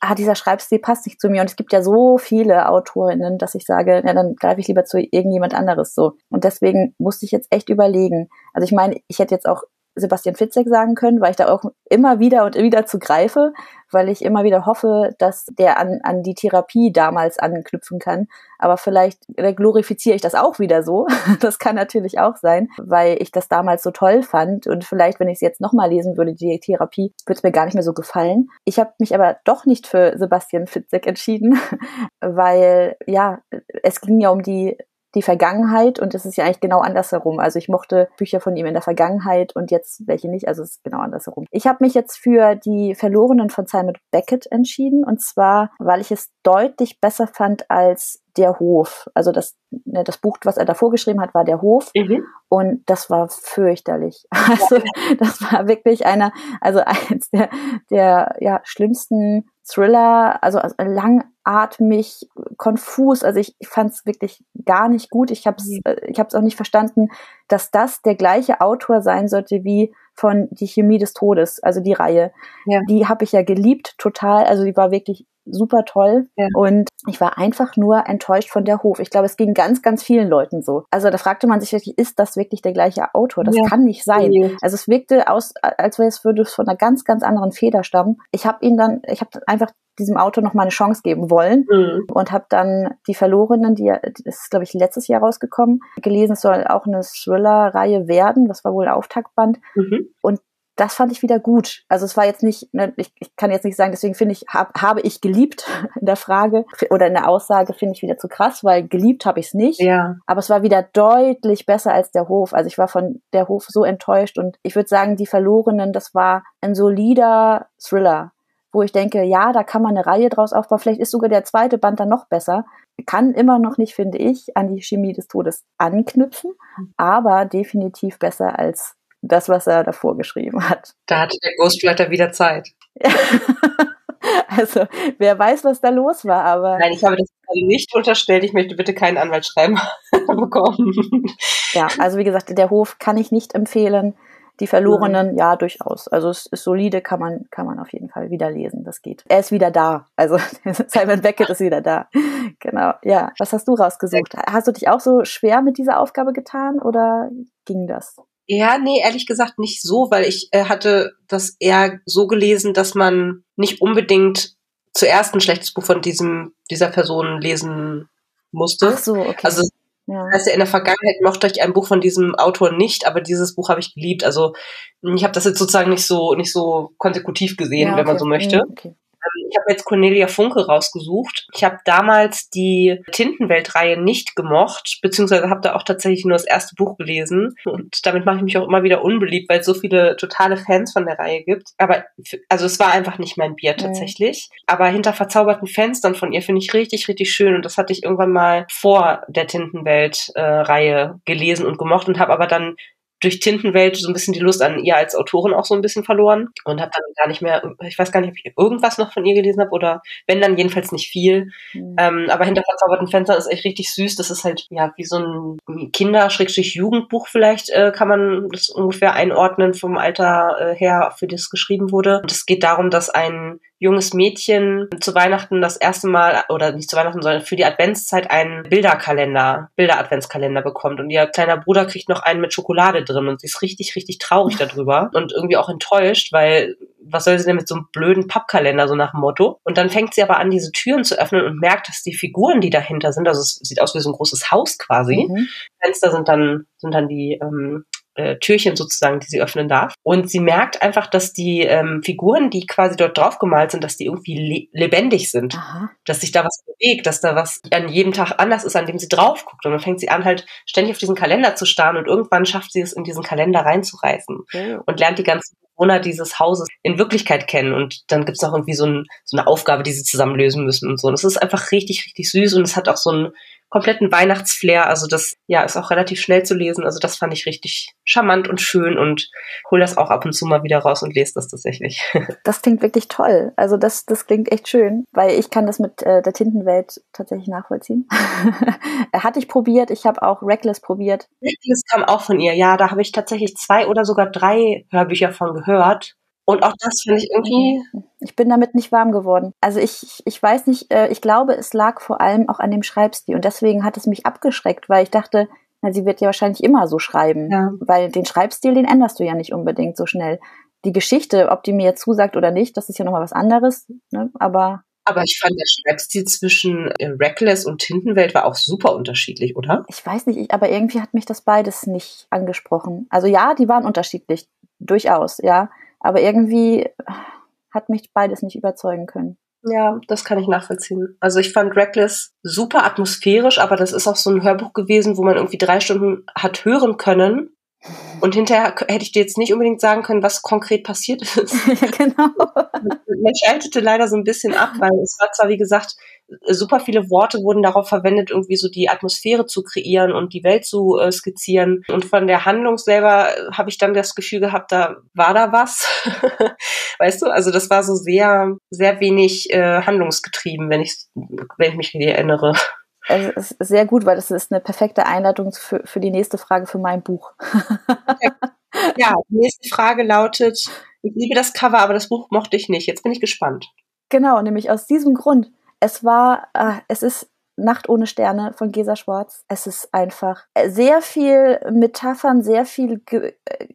ah, dieser Schreibstil passt nicht zu mir. Und es gibt ja so viele Autorinnen, dass ich sage, ja, dann greife ich lieber zu irgendjemand anderes so. Und deswegen musste ich jetzt echt überlegen. Also ich meine, ich hätte jetzt auch Sebastian Fitzek sagen können, weil ich da auch immer wieder und wieder zu greife, weil ich immer wieder hoffe, dass der an, an die Therapie damals anknüpfen kann. Aber vielleicht glorifiziere ich das auch wieder so. Das kann natürlich auch sein, weil ich das damals so toll fand. Und vielleicht, wenn ich es jetzt nochmal lesen würde, die Therapie, würde es mir gar nicht mehr so gefallen. Ich habe mich aber doch nicht für Sebastian Fitzek entschieden, weil ja, es ging ja um die die Vergangenheit und es ist ja eigentlich genau andersherum. Also ich mochte Bücher von ihm in der Vergangenheit und jetzt welche nicht, also es ist genau andersherum. Ich habe mich jetzt für die Verlorenen von Simon Beckett entschieden und zwar, weil ich es deutlich besser fand als der Hof. Also das, ne, das Buch, was er davor geschrieben hat, war der Hof. Mhm. Und das war fürchterlich. Also das war wirklich einer, also eins der, der ja, schlimmsten Thriller, also, also langatmig, konfus. Also ich, ich fand es wirklich gar nicht gut. Ich habe es mhm. Äh, ich hab's auch nicht verstanden, dass das der gleiche Autor sein sollte wie von Die Chemie des Todes, also die Reihe. Ja. Die habe ich ja geliebt, total. Also die war wirklich super toll. Ja. Und ich war einfach nur enttäuscht von der Hof. Ich glaube, es ging ganz, ganz vielen Leuten so. Also da fragte man sich wirklich, ist das wirklich der gleiche Autor? Das ja. kann nicht sein. Nee. Also es wirkte aus, als wäre es würde es von einer ganz, ganz anderen Feder stammen. Ich habe ihn dann, ich habe einfach diesem Autor noch mal eine Chance geben wollen mhm. und habe dann die Verlorenen, die das ist glaube ich letztes Jahr rausgekommen, gelesen. Es soll auch eine Thriller-Reihe werden. Das war wohl Auftaktband mhm. und das fand ich wieder gut. Also es war jetzt nicht, ne, ich, ich kann jetzt nicht sagen, deswegen finde ich, hab, habe ich geliebt in der Frage oder in der Aussage finde ich wieder zu krass, weil geliebt habe ich es nicht. Ja. Aber es war wieder deutlich besser als der Hof. Also ich war von der Hof so enttäuscht und ich würde sagen, die Verlorenen, das war ein solider Thriller, wo ich denke, ja, da kann man eine Reihe draus aufbauen. Vielleicht ist sogar der zweite Band dann noch besser. Kann immer noch nicht, finde ich, an die Chemie des Todes anknüpfen, mhm. aber definitiv besser als das, was er davor geschrieben hat. Da hatte der Ghostwriter wieder Zeit. also, wer weiß, was da los war, aber. Nein, ich habe das nicht unterstellt. Ich möchte bitte keinen Anwaltsschreiben bekommen. Ja, also wie gesagt, der Hof kann ich nicht empfehlen. Die Verlorenen, ja, durchaus. Also es ist solide, kann man, kann man auf jeden Fall wieder lesen. Das geht. Er ist wieder da. Also Simon Beckett ist wieder da. Genau. Ja. Was hast du rausgesucht? Hast du dich auch so schwer mit dieser Aufgabe getan oder ging das? Ja, nee, ehrlich gesagt nicht so, weil ich äh, hatte das eher so gelesen, dass man nicht unbedingt zuerst ein schlechtes Buch von diesem dieser Person lesen musste. Ach so, okay. Also Ja. Ja, in der Vergangenheit mochte ich ein Buch von diesem Autor nicht, aber dieses Buch habe ich geliebt. Also ich habe das jetzt sozusagen nicht so nicht so konsekutiv gesehen, ja, okay. wenn man so möchte. Mhm, okay. Ähm, ich habe jetzt Cornelia Funke rausgesucht. Ich habe damals die Tintenwelt-Reihe nicht gemocht, beziehungsweise habe da auch tatsächlich nur das erste Buch gelesen. Und damit mache ich mich auch immer wieder unbeliebt, weil es so viele totale Fans von der Reihe gibt. Aber also es war einfach nicht mein Bier tatsächlich. Mhm. Aber hinter verzauberten Fenstern von ihr finde ich richtig, richtig schön. Und das hatte ich irgendwann mal vor der Tintenwelt-Reihe äh, gelesen und gemocht und habe aber dann durch Tintenwelt so ein bisschen die Lust an ihr als Autorin auch so ein bisschen verloren und habe dann gar nicht mehr, ich weiß gar nicht, ob ich irgendwas noch von ihr gelesen habe oder wenn dann jedenfalls nicht viel. Mhm. Ähm, aber hinter verzauberten Fenstern ist echt richtig süß. Das ist halt ja wie so ein Kinder-Jugendbuch vielleicht äh, kann man das ungefähr einordnen vom Alter äh, her, für das geschrieben wurde. Und es geht darum, dass ein junges Mädchen zu Weihnachten das erste Mal, oder nicht zu Weihnachten, sondern für die Adventszeit einen Bilderkalender, Bilder-Adventskalender bekommt. Und ihr kleiner Bruder kriegt noch einen mit Schokolade drin und sie ist richtig, richtig traurig darüber und irgendwie auch enttäuscht, weil was soll sie denn mit so einem blöden Pappkalender, so nach dem Motto? Und dann fängt sie aber an, diese Türen zu öffnen und merkt, dass die Figuren, die dahinter sind, also es sieht aus wie so ein großes Haus quasi. Mhm. Fenster sind dann, sind dann die ähm, äh, Türchen sozusagen, die sie öffnen darf. Und sie merkt einfach, dass die ähm, Figuren, die quasi dort drauf gemalt sind, dass die irgendwie le lebendig sind. Aha. Dass sich da was bewegt, dass da was an jedem Tag anders ist, an dem sie drauf guckt. Und dann fängt sie an, halt ständig auf diesen Kalender zu starren und irgendwann schafft sie es, in diesen Kalender reinzureißen okay. und lernt die ganzen Bewohner dieses Hauses in Wirklichkeit kennen. Und dann gibt es auch irgendwie so, ein, so eine Aufgabe, die sie zusammen lösen müssen und so. Und es ist einfach richtig, richtig süß und es hat auch so ein kompletten Weihnachtsflair. Also das ja ist auch relativ schnell zu lesen. Also das fand ich richtig charmant und schön und hol das auch ab und zu mal wieder raus und lese das tatsächlich. Das klingt wirklich toll. Also das, das klingt echt schön, weil ich kann das mit äh, der Tintenwelt tatsächlich nachvollziehen. Hatte ich probiert. Ich habe auch Reckless probiert. Reckless kam auch von ihr. Ja, da habe ich tatsächlich zwei oder sogar drei Hörbücher von gehört. Und auch das finde ich irgendwie. Ich bin damit nicht warm geworden. Also ich, ich weiß nicht, äh, ich glaube, es lag vor allem auch an dem Schreibstil. Und deswegen hat es mich abgeschreckt, weil ich dachte, na, sie wird ja wahrscheinlich immer so schreiben. Ja. Weil den Schreibstil, den änderst du ja nicht unbedingt so schnell. Die Geschichte, ob die mir jetzt zusagt oder nicht, das ist ja nochmal was anderes. Ne? Aber. Aber ich fand der Schreibstil zwischen äh, Reckless und Tintenwelt war auch super unterschiedlich, oder? Ich weiß nicht, aber irgendwie hat mich das beides nicht angesprochen. Also ja, die waren unterschiedlich. Durchaus, ja. Aber irgendwie hat mich beides nicht überzeugen können. Ja, das kann ich nachvollziehen. Also ich fand Reckless super atmosphärisch, aber das ist auch so ein Hörbuch gewesen, wo man irgendwie drei Stunden hat hören können und hinterher hätte ich dir jetzt nicht unbedingt sagen können, was konkret passiert ist. Ja, genau. Man schaltete leider so ein bisschen ab, weil es war zwar, wie gesagt, super viele Worte wurden darauf verwendet, irgendwie so die Atmosphäre zu kreieren und die Welt zu äh, skizzieren. Und von der Handlung selber habe ich dann das Gefühl gehabt, da war da was. weißt du? Also das war so sehr, sehr wenig äh, handlungsgetrieben, wenn ich, wenn ich mich erinnere. Also es ist sehr gut, weil das ist eine perfekte Einleitung für, für die nächste Frage für mein Buch. ja, die nächste Frage lautet, ich liebe das Cover, aber das Buch mochte ich nicht. Jetzt bin ich gespannt. Genau, nämlich aus diesem Grund. Es war, äh, es ist Nacht ohne Sterne von Gesa Schwarz. Es ist einfach sehr viel Metaphern, sehr viel ge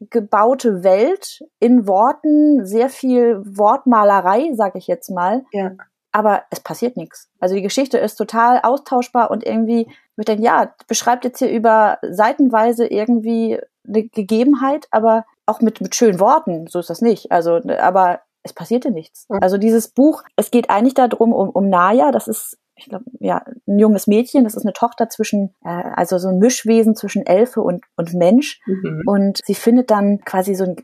gebaute Welt in Worten, sehr viel Wortmalerei, sag ich jetzt mal. Ja aber es passiert nichts. Also die Geschichte ist total austauschbar und irgendwie, ich denke, ja, beschreibt jetzt hier über seitenweise irgendwie eine Gegebenheit, aber auch mit, mit schönen Worten, so ist das nicht. Also, aber es passierte nichts. Also dieses Buch, es geht eigentlich darum, um, um Naya, das ist ich glaube, ja, ein junges Mädchen, das ist eine Tochter zwischen, äh, also so ein Mischwesen zwischen Elfe und, und Mensch. Mhm. Und sie findet dann quasi so ein,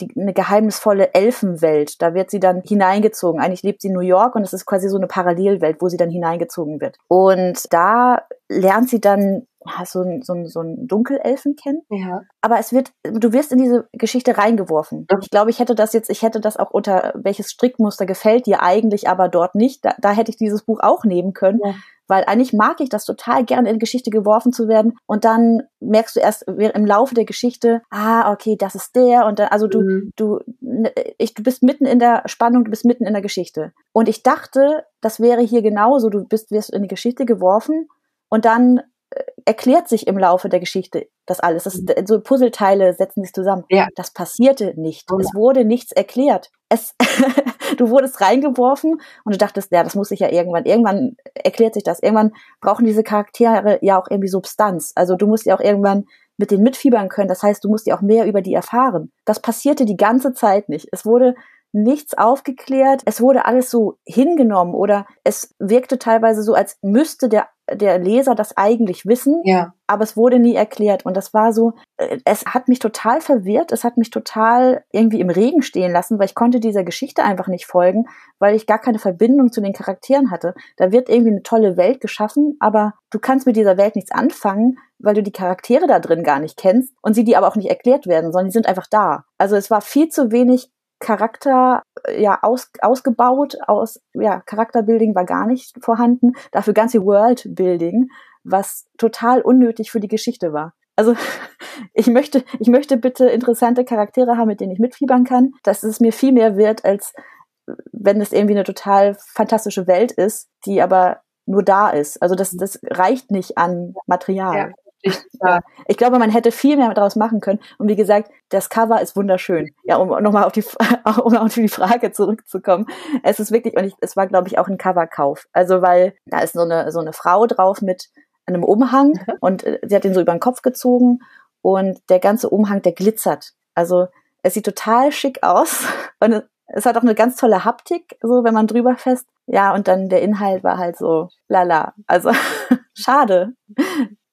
die, eine geheimnisvolle Elfenwelt. Da wird sie dann hineingezogen. Eigentlich lebt sie in New York und es ist quasi so eine Parallelwelt, wo sie dann hineingezogen wird. Und da lernt sie dann so ein, so ein, so ein Dunkelelfen kennen. Ja. Aber es wird, du wirst in diese Geschichte reingeworfen. Ich glaube, ich hätte das jetzt, ich hätte das auch unter welches Strickmuster gefällt dir eigentlich, aber dort nicht. Da, da hätte ich dieses Buch auch nehmen können. Ja. Weil eigentlich mag ich das total gerne in Geschichte geworfen zu werden. Und dann merkst du erst im Laufe der Geschichte, ah, okay, das ist der. Und dann, also du, mhm. du, ne, ich, du bist mitten in der Spannung, du bist mitten in der Geschichte. Und ich dachte, das wäre hier genauso. Du bist, wirst in die Geschichte geworfen und dann erklärt sich im Laufe der Geschichte das alles. Das, so Puzzleteile setzen sich zusammen. Ja. Das passierte nicht. Oh, es wurde nichts erklärt. Es, du wurdest reingeworfen und du dachtest, ja, das muss sich ja irgendwann, irgendwann erklärt sich das. Irgendwann brauchen diese Charaktere ja auch irgendwie Substanz. Also du musst ja auch irgendwann mit denen mitfiebern können. Das heißt, du musst ja auch mehr über die erfahren. Das passierte die ganze Zeit nicht. Es wurde nichts aufgeklärt. Es wurde alles so hingenommen oder es wirkte teilweise so, als müsste der der Leser das eigentlich wissen, ja. aber es wurde nie erklärt. Und das war so, äh, es hat mich total verwirrt, es hat mich total irgendwie im Regen stehen lassen, weil ich konnte dieser Geschichte einfach nicht folgen, weil ich gar keine Verbindung zu den Charakteren hatte. Da wird irgendwie eine tolle Welt geschaffen, aber du kannst mit dieser Welt nichts anfangen, weil du die Charaktere da drin gar nicht kennst und sie dir aber auch nicht erklärt werden, sondern die sind einfach da. Also es war viel zu wenig Charakter ja aus, ausgebaut, aus ja Charakterbuilding war gar nicht vorhanden, dafür ganz viel Worldbuilding, was total unnötig für die Geschichte war. Also ich möchte, ich möchte bitte interessante Charaktere haben, mit denen ich mitfiebern kann, dass es mir viel mehr wird, als wenn es irgendwie eine total fantastische Welt ist, die aber nur da ist. Also das, das reicht nicht an Material. Ja. Ich, glaube, man hätte viel mehr daraus machen können. Und wie gesagt, das Cover ist wunderschön. Ja, um nochmal auf die, um auf die Frage zurückzukommen. Es ist wirklich, und ich, es war, glaube ich, auch ein Coverkauf. Also, weil da ist so eine, so eine Frau drauf mit einem Umhang mhm. und äh, sie hat den so über den Kopf gezogen und der ganze Umhang, der glitzert. Also, es sieht total schick aus und es hat auch eine ganz tolle Haptik, so wenn man drüber fest. Ja, und dann der Inhalt war halt so lala. Also schade.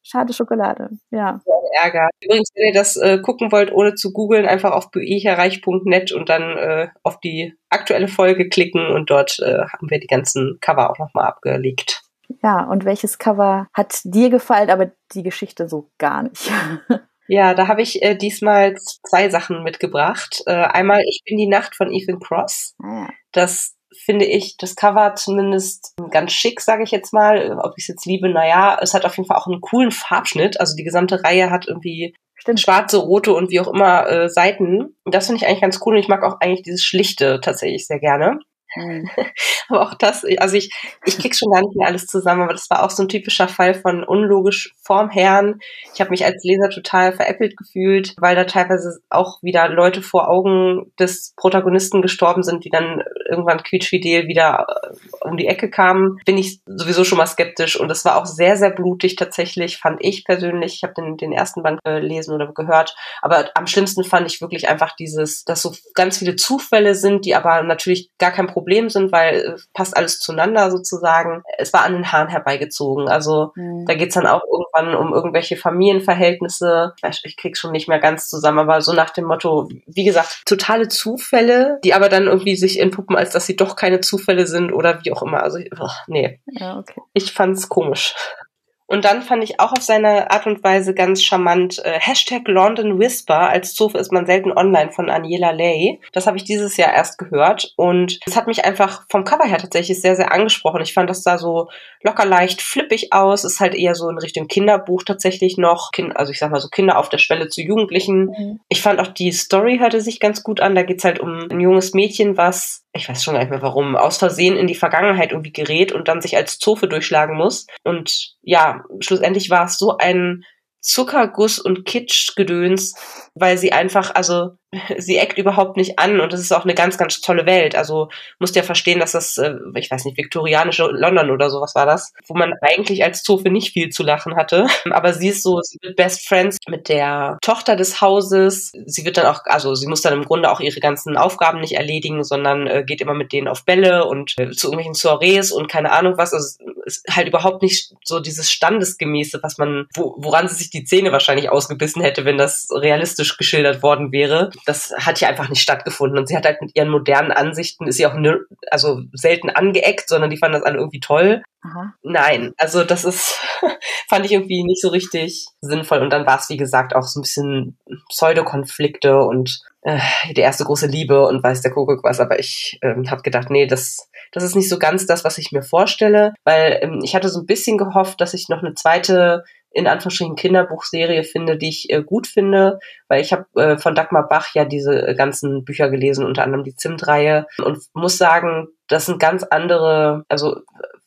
Schade Schokolade, ja. Ärger. Übrigens, wenn ihr das äh, gucken wollt, ohne zu googeln, einfach auf buecherreich.net und dann äh, auf die aktuelle Folge klicken und dort äh, haben wir die ganzen Cover auch nochmal abgelegt. Ja, und welches Cover hat dir gefallen, aber die Geschichte so gar nicht? Ja, da habe ich äh, diesmal zwei Sachen mitgebracht. Äh, einmal Ich bin die Nacht von Ethan Cross. Ah, ja. Das finde ich das Cover zumindest ganz schick, sage ich jetzt mal. Ob ich es jetzt liebe, naja, es hat auf jeden Fall auch einen coolen Farbschnitt. Also die gesamte Reihe hat irgendwie Stimmt. schwarze, rote und wie auch immer äh, Seiten. Das finde ich eigentlich ganz cool und ich mag auch eigentlich dieses Schlichte tatsächlich sehr gerne. Mhm. aber auch das, also ich, ich krieg's schon gar nicht mehr alles zusammen, aber das war auch so ein typischer Fall von unlogisch vorm Herrn. Ich habe mich als Leser total veräppelt gefühlt, weil da teilweise auch wieder Leute vor Augen des Protagonisten gestorben sind, die dann irgendwann quietschfidel wieder äh, um die Ecke kamen. Bin ich sowieso schon mal skeptisch und es war auch sehr, sehr blutig tatsächlich, fand ich persönlich. Ich habe den, den ersten Band gelesen oder gehört, aber am schlimmsten fand ich wirklich einfach dieses, dass so ganz viele Zufälle sind, die aber natürlich gar kein Problem Problem sind, weil äh, passt alles zueinander sozusagen. Es war an den Haaren herbeigezogen. Also mhm. da geht's dann auch irgendwann um irgendwelche Familienverhältnisse. Ich, ich krieg's schon nicht mehr ganz zusammen, aber so nach dem Motto, wie gesagt, totale Zufälle, die aber dann irgendwie sich entpuppen, als dass sie doch keine Zufälle sind oder wie auch immer. Also, oh, nee. Ja, okay. Ich fand's komisch. Und dann fand ich auch auf seine Art und Weise ganz charmant äh, Hashtag London Whisper. Als Zofe ist man selten online von Aniela Lay. Das habe ich dieses Jahr erst gehört. Und es hat mich einfach vom Cover her tatsächlich sehr, sehr angesprochen. Ich fand das da so locker leicht flippig aus. Ist halt eher so in Richtung Kinderbuch tatsächlich noch. Kind, also ich sag mal so Kinder auf der Schwelle zu Jugendlichen. Mhm. Ich fand auch die Story hörte sich ganz gut an. Da geht's halt um ein junges Mädchen, was ich weiß schon gar nicht mehr warum, aus Versehen in die Vergangenheit irgendwie gerät und dann sich als Zofe durchschlagen muss. Und ja, schlussendlich war es so ein Zuckerguss und Kitschgedöns, weil sie einfach, also sie eckt überhaupt nicht an und es ist auch eine ganz, ganz tolle Welt. Also musst ja verstehen, dass das, äh, ich weiß nicht, viktorianische London oder sowas war das, wo man eigentlich als Zofe nicht viel zu lachen hatte. Aber sie ist so, sie wird Best Friends mit der Tochter des Hauses. Sie wird dann auch, also sie muss dann im Grunde auch ihre ganzen Aufgaben nicht erledigen, sondern äh, geht immer mit denen auf Bälle und äh, zu irgendwelchen Soirees und keine Ahnung was. Also ist halt überhaupt nicht so dieses Standesgemäße, was man, wo, woran sie sich die Zähne wahrscheinlich ausgebissen hätte, wenn das realistisch geschildert worden wäre das hat hier einfach nicht stattgefunden. Und sie hat halt mit ihren modernen Ansichten, ist sie auch ne, also selten angeeckt, sondern die fanden das alle irgendwie toll. Aha. Nein, also das ist, fand ich irgendwie nicht so richtig sinnvoll. Und dann war es, wie gesagt, auch so ein bisschen Pseudokonflikte und äh, die erste große Liebe und weiß der Kuckuck was. Aber ich ähm, habe gedacht, nee, das, das ist nicht so ganz das, was ich mir vorstelle, weil ähm, ich hatte so ein bisschen gehofft, dass ich noch eine zweite in Anführungsstrichen Kinderbuchserie finde, die ich äh, gut finde, weil ich habe äh, von Dagmar Bach ja diese äh, ganzen Bücher gelesen, unter anderem die Zimt-Reihe und muss sagen, das sind ganz andere, also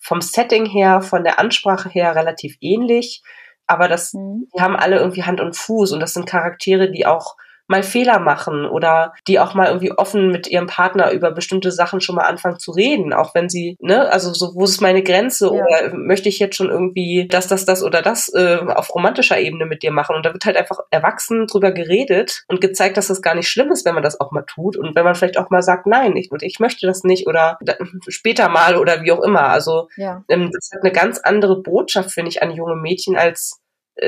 vom Setting her, von der Ansprache her relativ ähnlich. aber das, mhm. die haben alle irgendwie Hand und Fuß und das sind Charaktere, die auch mal Fehler machen oder die auch mal irgendwie offen mit ihrem Partner über bestimmte Sachen schon mal anfangen zu reden, auch wenn sie, ne, also so, wo ist meine Grenze ja. oder möchte ich jetzt schon irgendwie das, das, das oder das äh, auf romantischer Ebene mit dir machen und da wird halt einfach erwachsen drüber geredet und gezeigt, dass das gar nicht schlimm ist, wenn man das auch mal tut und wenn man vielleicht auch mal sagt, nein, ich, ich möchte das nicht oder später mal oder wie auch immer. Also ja. ähm, das hat eine ganz andere Botschaft, finde ich, an junge Mädchen als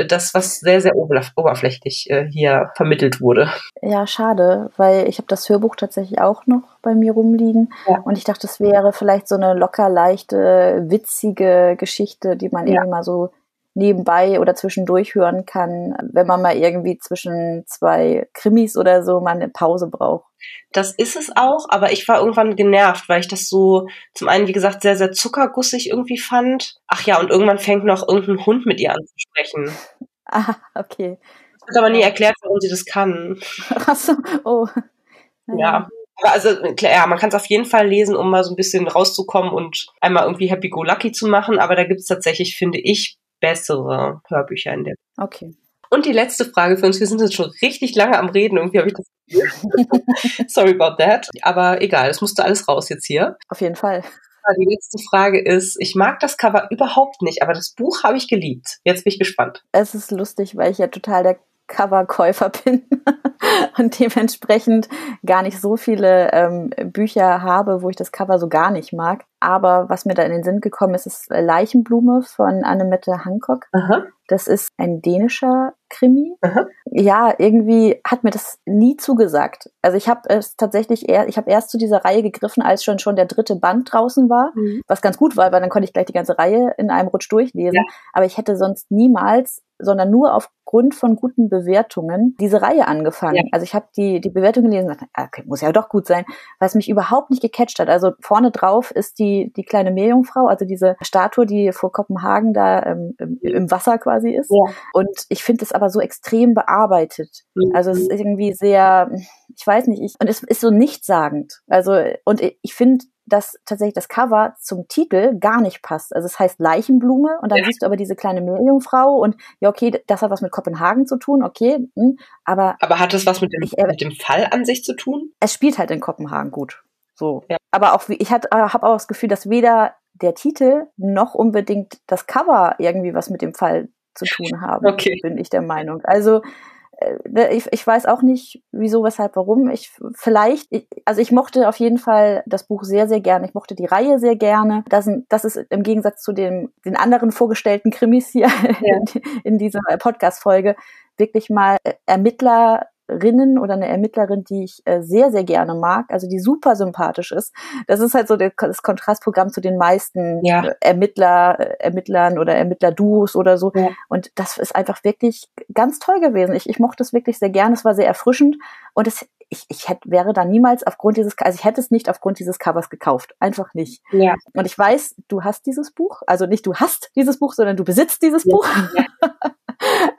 das, was sehr, sehr oberflächlich äh, hier vermittelt wurde. Ja, schade, weil ich habe das Hörbuch tatsächlich auch noch bei mir rumliegen ja. und ich dachte, es wäre vielleicht so eine locker leichte, witzige Geschichte, die man ja. irgendwie mal so nebenbei oder zwischendurch hören kann, wenn man mal irgendwie zwischen zwei Krimis oder so mal eine Pause braucht. Das ist es auch, aber ich war irgendwann genervt, weil ich das so zum einen, wie gesagt, sehr, sehr zuckergussig irgendwie fand. Ach ja, und irgendwann fängt noch irgendein Hund mit ihr an zu sprechen. Ah, okay. Es wird aber nie erklärt, warum sie das kann. Ach so, oh. Ja. Aber also, klar, ja, man kann es auf jeden Fall lesen, um mal so ein bisschen rauszukommen und einmal irgendwie Happy Go Lucky zu machen. Aber da gibt es tatsächlich, finde ich, bessere Hörbücher in der. Okay. Und die letzte Frage für uns. Wir sind jetzt schon richtig lange am Reden. Irgendwie habe ich das. Sorry about that. Aber egal, es musste alles raus jetzt hier. Auf jeden Fall. Die letzte Frage ist, ich mag das Cover überhaupt nicht, aber das Buch habe ich geliebt. Jetzt bin ich gespannt. Es ist lustig, weil ich ja total der Coverkäufer bin und dementsprechend gar nicht so viele ähm, Bücher habe, wo ich das Cover so gar nicht mag. Aber was mir da in den Sinn gekommen ist, ist Leichenblume von Annemette Hancock. Aha. Das ist ein dänischer Krimi. Aha. Ja, irgendwie hat mir das nie zugesagt. Also ich habe es tatsächlich eher, ich habe erst zu dieser Reihe gegriffen, als schon schon der dritte Band draußen war, mhm. was ganz gut war, weil dann konnte ich gleich die ganze Reihe in einem Rutsch durchlesen. Ja. Aber ich hätte sonst niemals sondern nur aufgrund von guten Bewertungen diese Reihe angefangen. Ja. Also ich habe die, die Bewertung gelesen und dachte, ah, okay, muss ja doch gut sein, weil es mich überhaupt nicht gecatcht hat. Also vorne drauf ist die, die kleine Meerjungfrau, also diese Statue, die vor Kopenhagen da ähm, im, im, Wasser quasi ist. Ja. Und ich finde es aber so extrem bearbeitet. Mhm. Also es ist irgendwie sehr, ich weiß nicht, ich, und es ist so nichtssagend. Also, und ich finde, dass tatsächlich das Cover zum Titel gar nicht passt. Also es heißt Leichenblume und dann ja. siehst du aber diese kleine Meerjungfrau und ja, okay, das hat was mit Kopenhagen zu tun, okay, mh, hm, aber. Aber hat es was mit dem, ich, äh, mit dem Fall an sich zu tun? Es spielt halt in Kopenhagen gut. So. Ja. Aber auch, ich habe hab auch das Gefühl, dass weder der Titel noch unbedingt das Cover irgendwie was mit dem Fall zu tun haben, okay. bin ich der Meinung. Also äh, ich, ich weiß auch nicht, wieso, weshalb, warum. Ich vielleicht, ich, also ich mochte auf jeden Fall das Buch sehr, sehr gerne. Ich mochte die Reihe sehr gerne. Das, das ist im Gegensatz zu den, den anderen vorgestellten Krimis hier ja. in, in dieser Podcast-Folge wirklich mal Ermittler Rinnen oder eine Ermittlerin, die ich äh, sehr, sehr gerne mag, also die super sympathisch ist. Das ist halt so der, das Kontrastprogramm zu den meisten ja. Ermittler, äh, Ermittlern oder Ermittlerduos oder so. Ja. Und das ist einfach wirklich ganz toll gewesen. Ich, ich mochte es wirklich sehr gerne. Es war sehr erfrischend und es ich, ich hätte, wäre da niemals aufgrund dieses, also ich hätte es nicht aufgrund dieses Covers gekauft. Einfach nicht. Ja. Und ich weiß, du hast dieses Buch, also nicht du hast dieses Buch, sondern du besitzt dieses ja. Buch.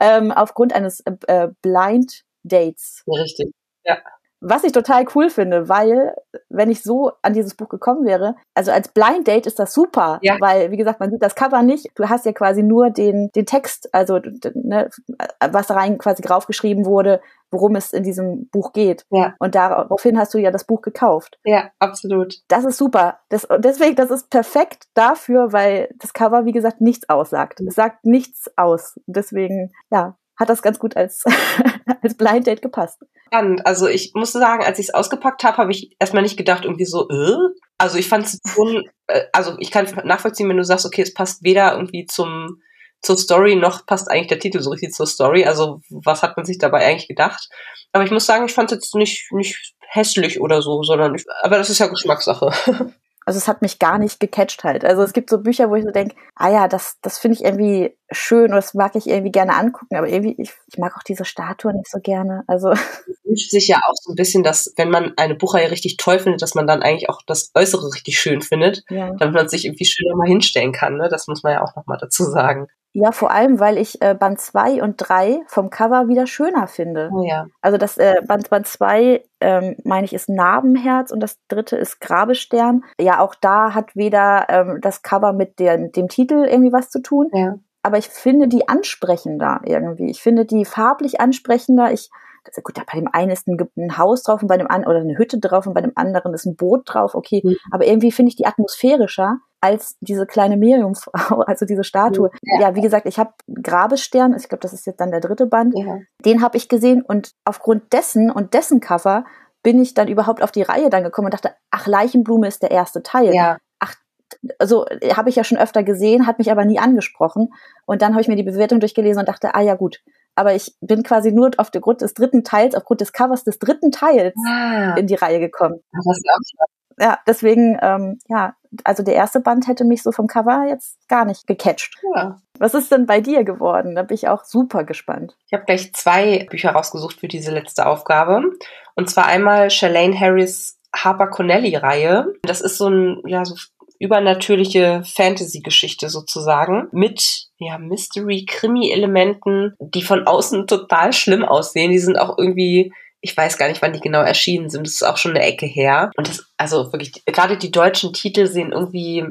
Ähm, aufgrund eines äh, Blind Dates. Richtig, ja. Was ich total cool finde, weil wenn ich so an dieses Buch gekommen wäre, also als Blind Date ist das super, ja. weil wie gesagt, man sieht das Cover nicht. Du hast ja quasi nur den den Text, also ne, was rein quasi draufgeschrieben wurde, worum es in diesem Buch geht. Ja. Und daraufhin hast du ja das Buch gekauft. Ja, absolut. Das ist super. Das, deswegen, das ist perfekt dafür, weil das Cover, wie gesagt, nichts aussagt. Es sagt nichts aus. Deswegen, ja, hat das ganz gut als, als Blind Date gepasst. Spannend. Also ich muss sagen, als ich es ausgepackt habe, habe ich erstmal nicht gedacht, irgendwie so, äh? Also ich fand es schon, äh, also ich kann nachvollziehen, wenn du sagst, okay, es passt weder irgendwie zum zur Story noch passt eigentlich der Titel so richtig zur Story. Also was hat man sich dabei eigentlich gedacht? Aber ich muss sagen, ich fand es jetzt nicht nicht hässlich oder so, sondern ich, aber das ist ja Geschmackssache. Also es hat mich gar nicht gecatcht halt. Also es gibt so Bücher, wo ich so denke, ah ja, das, das finde ich irgendwie schön und das mag ich irgendwie gerne angucken, aber irgendwie, ich, ich mag auch diese Statue nicht so gerne. Also. Es wünscht sich ja auch so ein bisschen, dass, wenn man eine Buchreihe richtig toll findet, dass man dann eigentlich auch das Äußere richtig schön findet, ja. damit man sich irgendwie schöner mal hinstellen kann. Ne? Das muss man ja auch nochmal dazu sagen. Ja, vor allem, weil ich äh, Band 2 und 3 vom Cover wieder schöner finde. Oh ja. Also das äh, Band Band 2, ähm, meine ich, ist Narbenherz und das dritte ist Grabestern. Ja, auch da hat weder ähm, das Cover mit, der, dem Titel irgendwie was zu tun. Ja. aber ich finde die ansprechender irgendwie. Ich finde die farblich ansprechender. Ich, das, gut, bei dem einen ist ein, ein, Haus drauf und bei dem anderen, oder eine Hütte drauf und bei dem anderen ist ein Boot drauf, okay. Mhm. Aber irgendwie finde ich die atmosphärischer als diese kleine Miriamfrau, also diese Statue. Ja, ja wie gesagt, ich habe Grabesstern, ich glaube, das ist jetzt dann der dritte Band, ja. den habe ich gesehen und aufgrund dessen und dessen Cover bin ich dann überhaupt auf die Reihe dann gekommen und dachte, ach, Leichenblume ist der erste Teil. Ja. Ach, also habe ich ja schon öfter gesehen, hat mich aber nie angesprochen. Und dann habe ich mir die Bewertung durchgelesen und dachte, ah ja gut, aber ich bin quasi nur auf der Grund des dritten Teils, aufgrund des Covers des dritten Teils ah. in die Reihe gekommen. Ja, deswegen, ähm, ja, also der erste Band hätte mich so vom Cover jetzt gar nicht gecatcht. Ja. Was ist denn bei dir geworden? Da bin ich auch super gespannt. Ich habe gleich zwei Bücher rausgesucht für diese letzte Aufgabe. Und zwar einmal Shalane Harris Harper Connelly-Reihe. Das ist so ein, ja, so übernatürliche Fantasy-Geschichte sozusagen mit ja, Mystery-Krimi-Elementen, die von außen total schlimm aussehen. Die sind auch irgendwie ich weiß gar nicht, wann die genau erschienen sind. Das ist auch schon eine Ecke her. Und das, also wirklich, gerade die deutschen Titel sehen irgendwie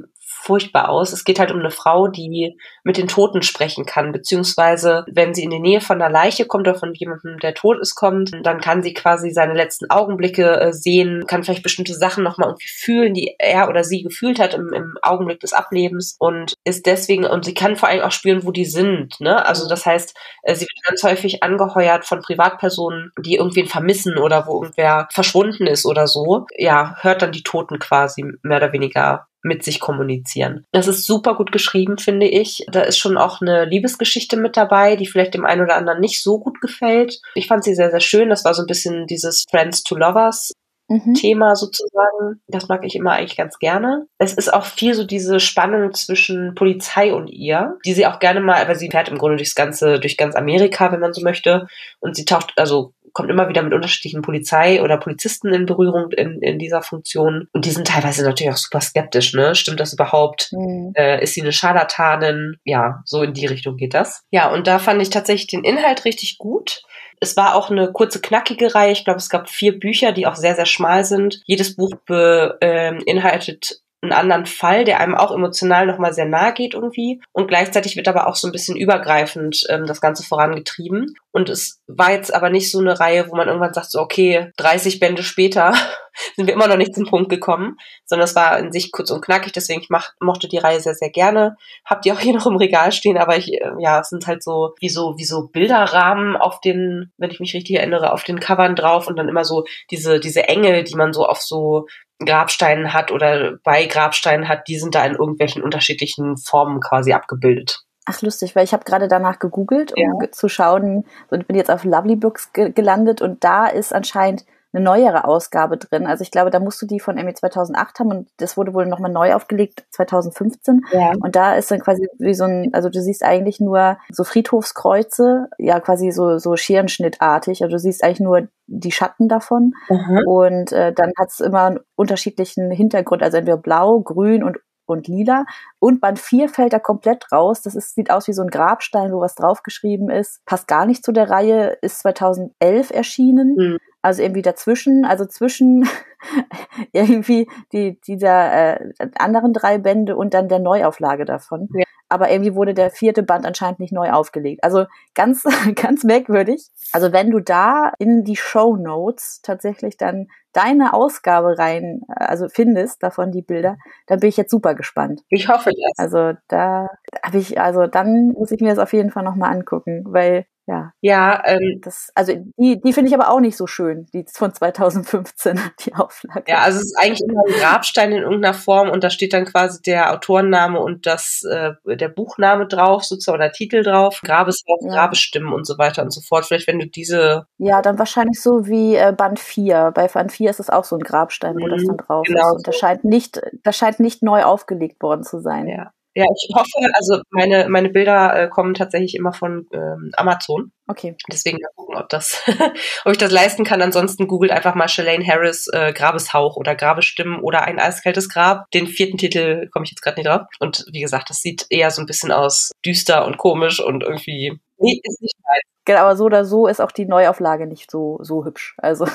furchtbar aus. Es geht halt um eine Frau, die mit den Toten sprechen kann, beziehungsweise wenn sie in die Nähe von einer Leiche kommt oder von jemandem, der tot ist, kommt, dann kann sie quasi seine letzten Augenblicke äh, sehen, kann vielleicht bestimmte Sachen nochmal irgendwie fühlen, die er oder sie gefühlt hat im, im Augenblick des Ablebens und ist deswegen, und sie kann vor allem auch spüren, wo die sind. Ne? Also das heißt, äh, sie wird ganz häufig angeheuert von Privatpersonen, die irgendwen vermissen oder wo irgendwer verschwunden ist oder so. Ja, hört dann die Toten quasi mehr oder weniger mit sich kommunizieren. Das ist super gut geschrieben, finde ich. Da ist schon auch eine Liebesgeschichte mit dabei, die vielleicht dem einen oder anderen nicht so gut gefällt. Ich fand sie sehr, sehr schön. Das war so ein bisschen dieses Friends to Lovers Mhm. Thema sozusagen. Das mag ich immer eigentlich ganz gerne. Es ist auch viel so diese Spannung zwischen Polizei und ihr, die sie auch gerne mal, aber sie fährt im Grunde durchs ganze, durch ganz Amerika, wenn man so möchte. Und sie taucht, also kommt immer wieder mit unterschiedlichen Polizei oder Polizisten in Berührung in, in dieser Funktion. Und die sind teilweise natürlich auch super skeptisch, ne? Stimmt das überhaupt? Mhm. Äh, ist sie eine Scharlatanin? Ja, so in die Richtung geht das. Ja, und da fand ich tatsächlich den Inhalt richtig gut. Es war auch eine kurze, knackige Reihe. Ich glaube, es gab vier Bücher, die auch sehr, sehr schmal sind. Jedes Buch beinhaltet ähm, einen anderen Fall, der einem auch emotional nochmal sehr nahe geht irgendwie. Und gleichzeitig wird aber auch so ein bisschen übergreifend ähm, das Ganze vorangetrieben. Und es war jetzt aber nicht so eine Reihe, wo man irgendwann sagt, so okay, 30 Bände später sind wir immer noch nicht zum Punkt gekommen, sondern es war in sich kurz und knackig, deswegen ich mach, mochte die Reihe sehr, sehr gerne. Hab die auch hier noch im Regal stehen, aber ich, äh, ja, es sind halt so wie so, wie so Bilderrahmen auf den, wenn ich mich richtig erinnere, auf den Covern drauf und dann immer so diese, diese Engel, die man so auf so Grabsteinen hat oder bei Grabsteinen hat, die sind da in irgendwelchen unterschiedlichen Formen quasi abgebildet. Ach, lustig, weil ich habe gerade danach gegoogelt, um ja. zu schauen und bin jetzt auf Lovely Books ge gelandet und da ist anscheinend eine neuere Ausgabe drin. Also ich glaube, da musst du die von Emmy 2008 haben und das wurde wohl nochmal neu aufgelegt 2015. Ja. Und da ist dann quasi wie so ein, also du siehst eigentlich nur so Friedhofskreuze, ja quasi so, so Scherenschnittartig. Also du siehst eigentlich nur die Schatten davon. Mhm. Und äh, dann hat es immer einen unterschiedlichen Hintergrund, also entweder blau, grün und und lila. Und Band 4 fällt da komplett raus. Das ist, sieht aus wie so ein Grabstein, wo was draufgeschrieben ist. Passt gar nicht zu der Reihe, ist 2011 erschienen. Mhm. Also irgendwie dazwischen, also zwischen irgendwie die, dieser äh, anderen drei Bände und dann der Neuauflage davon. Ja. Aber irgendwie wurde der vierte Band anscheinend nicht neu aufgelegt. Also ganz, ganz merkwürdig. Also wenn du da in die Show Notes tatsächlich dann deine Ausgabe rein, also findest davon die Bilder, dann bin ich jetzt super gespannt. Ich hoffe das. Also da habe ich, also dann muss ich mir das auf jeden Fall nochmal angucken, weil ja. Ja, ähm, das, also die, die finde ich aber auch nicht so schön, die von 2015, die Auflage. Ja, also es ist eigentlich immer ein Grabstein in irgendeiner Form und da steht dann quasi der Autorenname und das, äh, der Buchname drauf, sozusagen, oder Titel drauf, Grabeshaus, ja. Grabestimmen und so weiter und so fort. Vielleicht, wenn du diese. Ja, dann wahrscheinlich so wie äh, Band 4. Bei Band 4 ist es auch so ein Grabstein, wo mhm, das dann drauf genau ist. Und das scheint nicht, das scheint nicht neu aufgelegt worden zu sein. Ja. Ja, ich hoffe, also meine, meine Bilder äh, kommen tatsächlich immer von ähm, Amazon. Okay. Deswegen mal gucken, ob das, ob ich das leisten kann. Ansonsten googelt einfach mal Shalane Harris äh, Grabeshauch oder Grabestimmen oder ein eiskaltes Grab. Den vierten Titel komme ich jetzt gerade nicht drauf. Und wie gesagt, das sieht eher so ein bisschen aus düster und komisch und irgendwie nee, ist nicht meins. Genau, aber so oder so ist auch die Neuauflage nicht so, so hübsch. Also ja.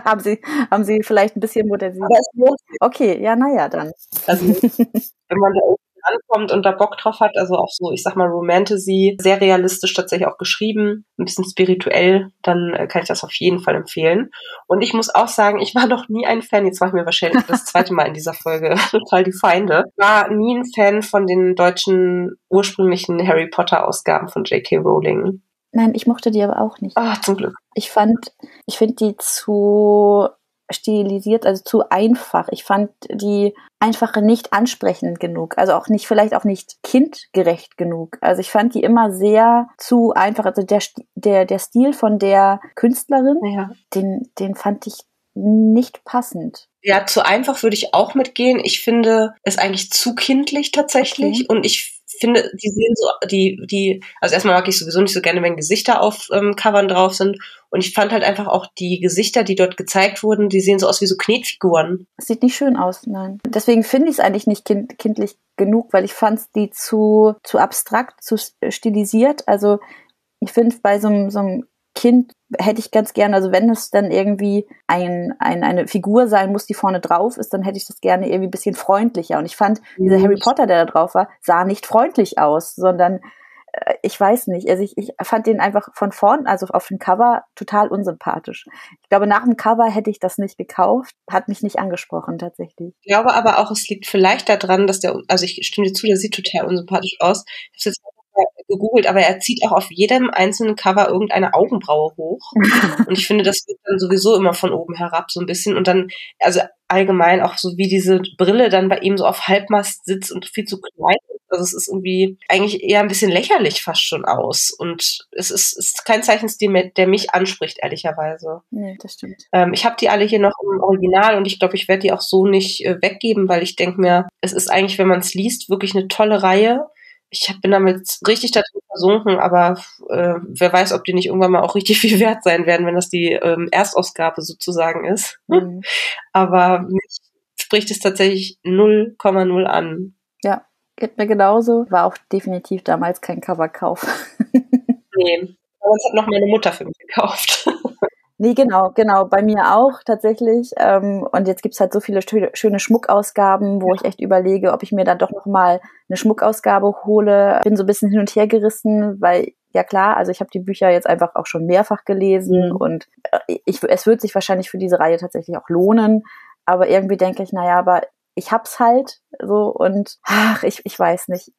haben Sie, haben Sie vielleicht ein bisschen modernisiert. Okay, ja, naja, dann. Also, wenn man da ankommt und da Bock drauf hat, also auch so, ich sag mal, Romantasy, sehr realistisch tatsächlich auch geschrieben, ein bisschen spirituell, dann äh, kann ich das auf jeden Fall empfehlen. Und ich muss auch sagen, ich war noch nie ein Fan, jetzt mache ich mir wahrscheinlich das zweite Mal in dieser Folge total die Feinde, war nie ein Fan von den deutschen ursprünglichen Harry Potter Ausgaben von J.K. Rowling. Nein, ich mochte die aber auch nicht. Ah, zum Glück. Ich fand, ich finde die zu stilisiert, also zu einfach. Ich fand die einfache nicht ansprechend genug, also auch nicht, vielleicht auch nicht kindgerecht genug. Also ich fand die immer sehr zu einfach. Also der, der, der Stil von der Künstlerin, ja. den, den fand ich nicht passend. Ja, zu einfach würde ich auch mitgehen. Ich finde es eigentlich zu kindlich tatsächlich okay. und ich finde, die sehen so, die, die, also erstmal mag ich sowieso nicht so gerne, wenn Gesichter auf ähm, Covern drauf sind. Und ich fand halt einfach auch die Gesichter, die dort gezeigt wurden, die sehen so aus wie so Knetfiguren. Das sieht nicht schön aus, nein. Deswegen finde ich es eigentlich nicht kind, kindlich genug, weil ich fand die zu, zu abstrakt, zu stilisiert. Also ich finde bei so, so einem Kind hätte ich ganz gerne, also wenn es dann irgendwie ein, ein, eine Figur sein muss, die vorne drauf ist, dann hätte ich das gerne irgendwie ein bisschen freundlicher. Und ich fand, mhm. dieser Harry Potter, der da drauf war, sah nicht freundlich aus, sondern äh, ich weiß nicht. Also ich, ich fand den einfach von vorn, also auf dem Cover, total unsympathisch. Ich glaube, nach dem Cover hätte ich das nicht gekauft, hat mich nicht angesprochen tatsächlich. Ich glaube aber auch, es liegt vielleicht daran, dass der, also ich stimme dir zu, der sieht total unsympathisch aus. Ich habe jetzt gegoogelt, aber er zieht auch auf jedem einzelnen Cover irgendeine Augenbraue hoch. und ich finde, das wird dann sowieso immer von oben herab so ein bisschen. Und dann, also allgemein auch so wie diese Brille dann bei ihm so auf Halbmast sitzt und viel zu klein ist. Also es ist irgendwie eigentlich eher ein bisschen lächerlich fast schon aus. Und es ist, ist kein Zeichenstil, der mich anspricht, ehrlicherweise. Nee, das stimmt. Ähm, ich habe die alle hier noch im Original und ich glaube, ich werde die auch so nicht äh, weggeben, weil ich denke mir, es ist eigentlich, wenn man es liest, wirklich eine tolle Reihe ich bin damit richtig darin versunken, aber äh, wer weiß, ob die nicht irgendwann mal auch richtig viel wert sein werden, wenn das die ähm, Erstausgabe sozusagen ist. Mhm. aber mich spricht es tatsächlich 0,0 an. Ja, geht mir genauso. War auch definitiv damals kein Coverkauf. nee, das hat noch meine Mutter für mich gekauft. Nee, genau, genau. Bei mir auch tatsächlich. Ähm, und jetzt gibt's halt so viele schöne Schmuckausgaben, wo ich echt überlege, ob ich mir dann doch nochmal eine Schmuckausgabe hole. Bin so ein bisschen hin und her gerissen, weil ja klar, also ich habe die Bücher jetzt einfach auch schon mehrfach gelesen mhm. und äh, ich, es wird sich wahrscheinlich für diese Reihe tatsächlich auch lohnen. Aber irgendwie denke ich, naja, aber ich hab's halt so und ach, ich, ich weiß nicht.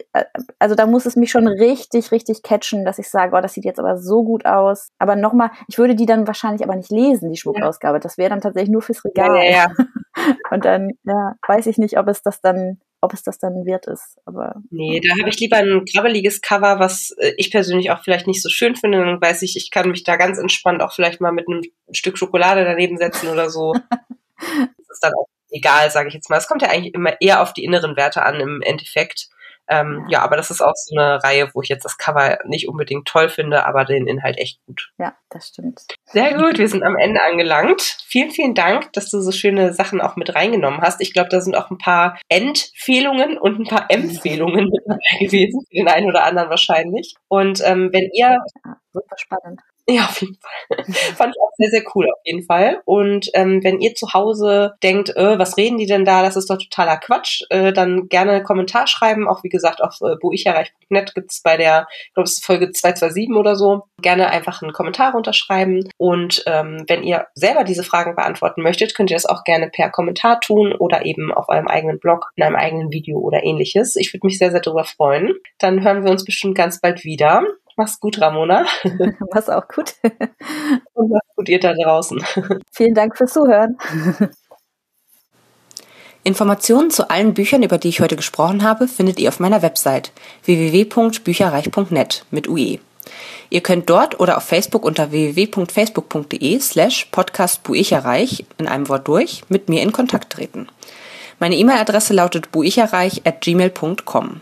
Also da muss es mich schon richtig, richtig catchen, dass ich sage, oh, das sieht jetzt aber so gut aus. Aber nochmal, ich würde die dann wahrscheinlich aber nicht lesen, die Schmuckausgabe. Das wäre dann tatsächlich nur fürs Regal. Ja, ja, ja. Und dann ja, weiß ich nicht, ob es das dann ob es das dann wert ist. Aber nee, da habe ich lieber ein krabbeliges Cover, was äh, ich persönlich auch vielleicht nicht so schön finde. Dann weiß ich, ich kann mich da ganz entspannt auch vielleicht mal mit einem Stück Schokolade daneben setzen oder so. das ist dann auch egal, sage ich jetzt mal. Es kommt ja eigentlich immer eher auf die inneren Werte an im Endeffekt. Ähm, ja, aber das ist auch so eine Reihe, wo ich jetzt das Cover nicht unbedingt toll finde, aber den Inhalt echt gut. Ja, das stimmt. Sehr gut, wir sind am Ende angelangt. Vielen, vielen Dank, dass du so schöne Sachen auch mit reingenommen hast. Ich glaube, da sind auch ein paar Empfehlungen und ein paar Empfehlungen mit dabei gewesen, für den einen oder anderen wahrscheinlich. Und ähm, wenn ihr... Ja, super spannend. Ja, auf jeden Fall. Fand ich auch sehr, sehr cool, auf jeden Fall. Und ähm, wenn ihr zu Hause denkt, äh, was reden die denn da, das ist doch totaler Quatsch, äh, dann gerne einen Kommentar schreiben. Auch wie gesagt, auf äh, buicherreich.net gibt's bei der, ich glaube, es ist Folge 227 oder so, gerne einfach einen Kommentar runterschreiben. Und ähm, wenn ihr selber diese Fragen beantworten möchtet, könnt ihr das auch gerne per Kommentar tun oder eben auf eurem eigenen Blog, in einem eigenen Video oder ähnliches. Ich würde mich sehr, sehr darüber freuen. Dann hören wir uns bestimmt ganz bald wieder. Mach's gut, Ramona. Mach's auch gut. Und mach's gut, ihr da draußen. Vielen Dank fürs Zuhören. Informationen zu allen Büchern, über die ich heute gesprochen habe, findet ihr auf meiner Website www.bücherreich.net mit UE. Ihr könnt dort oder auf Facebook unter www.facebook.de slash podcastbuicherreich in einem Wort durch mit mir in Kontakt treten. Meine E-Mail-Adresse lautet buicherreich at gmail.com.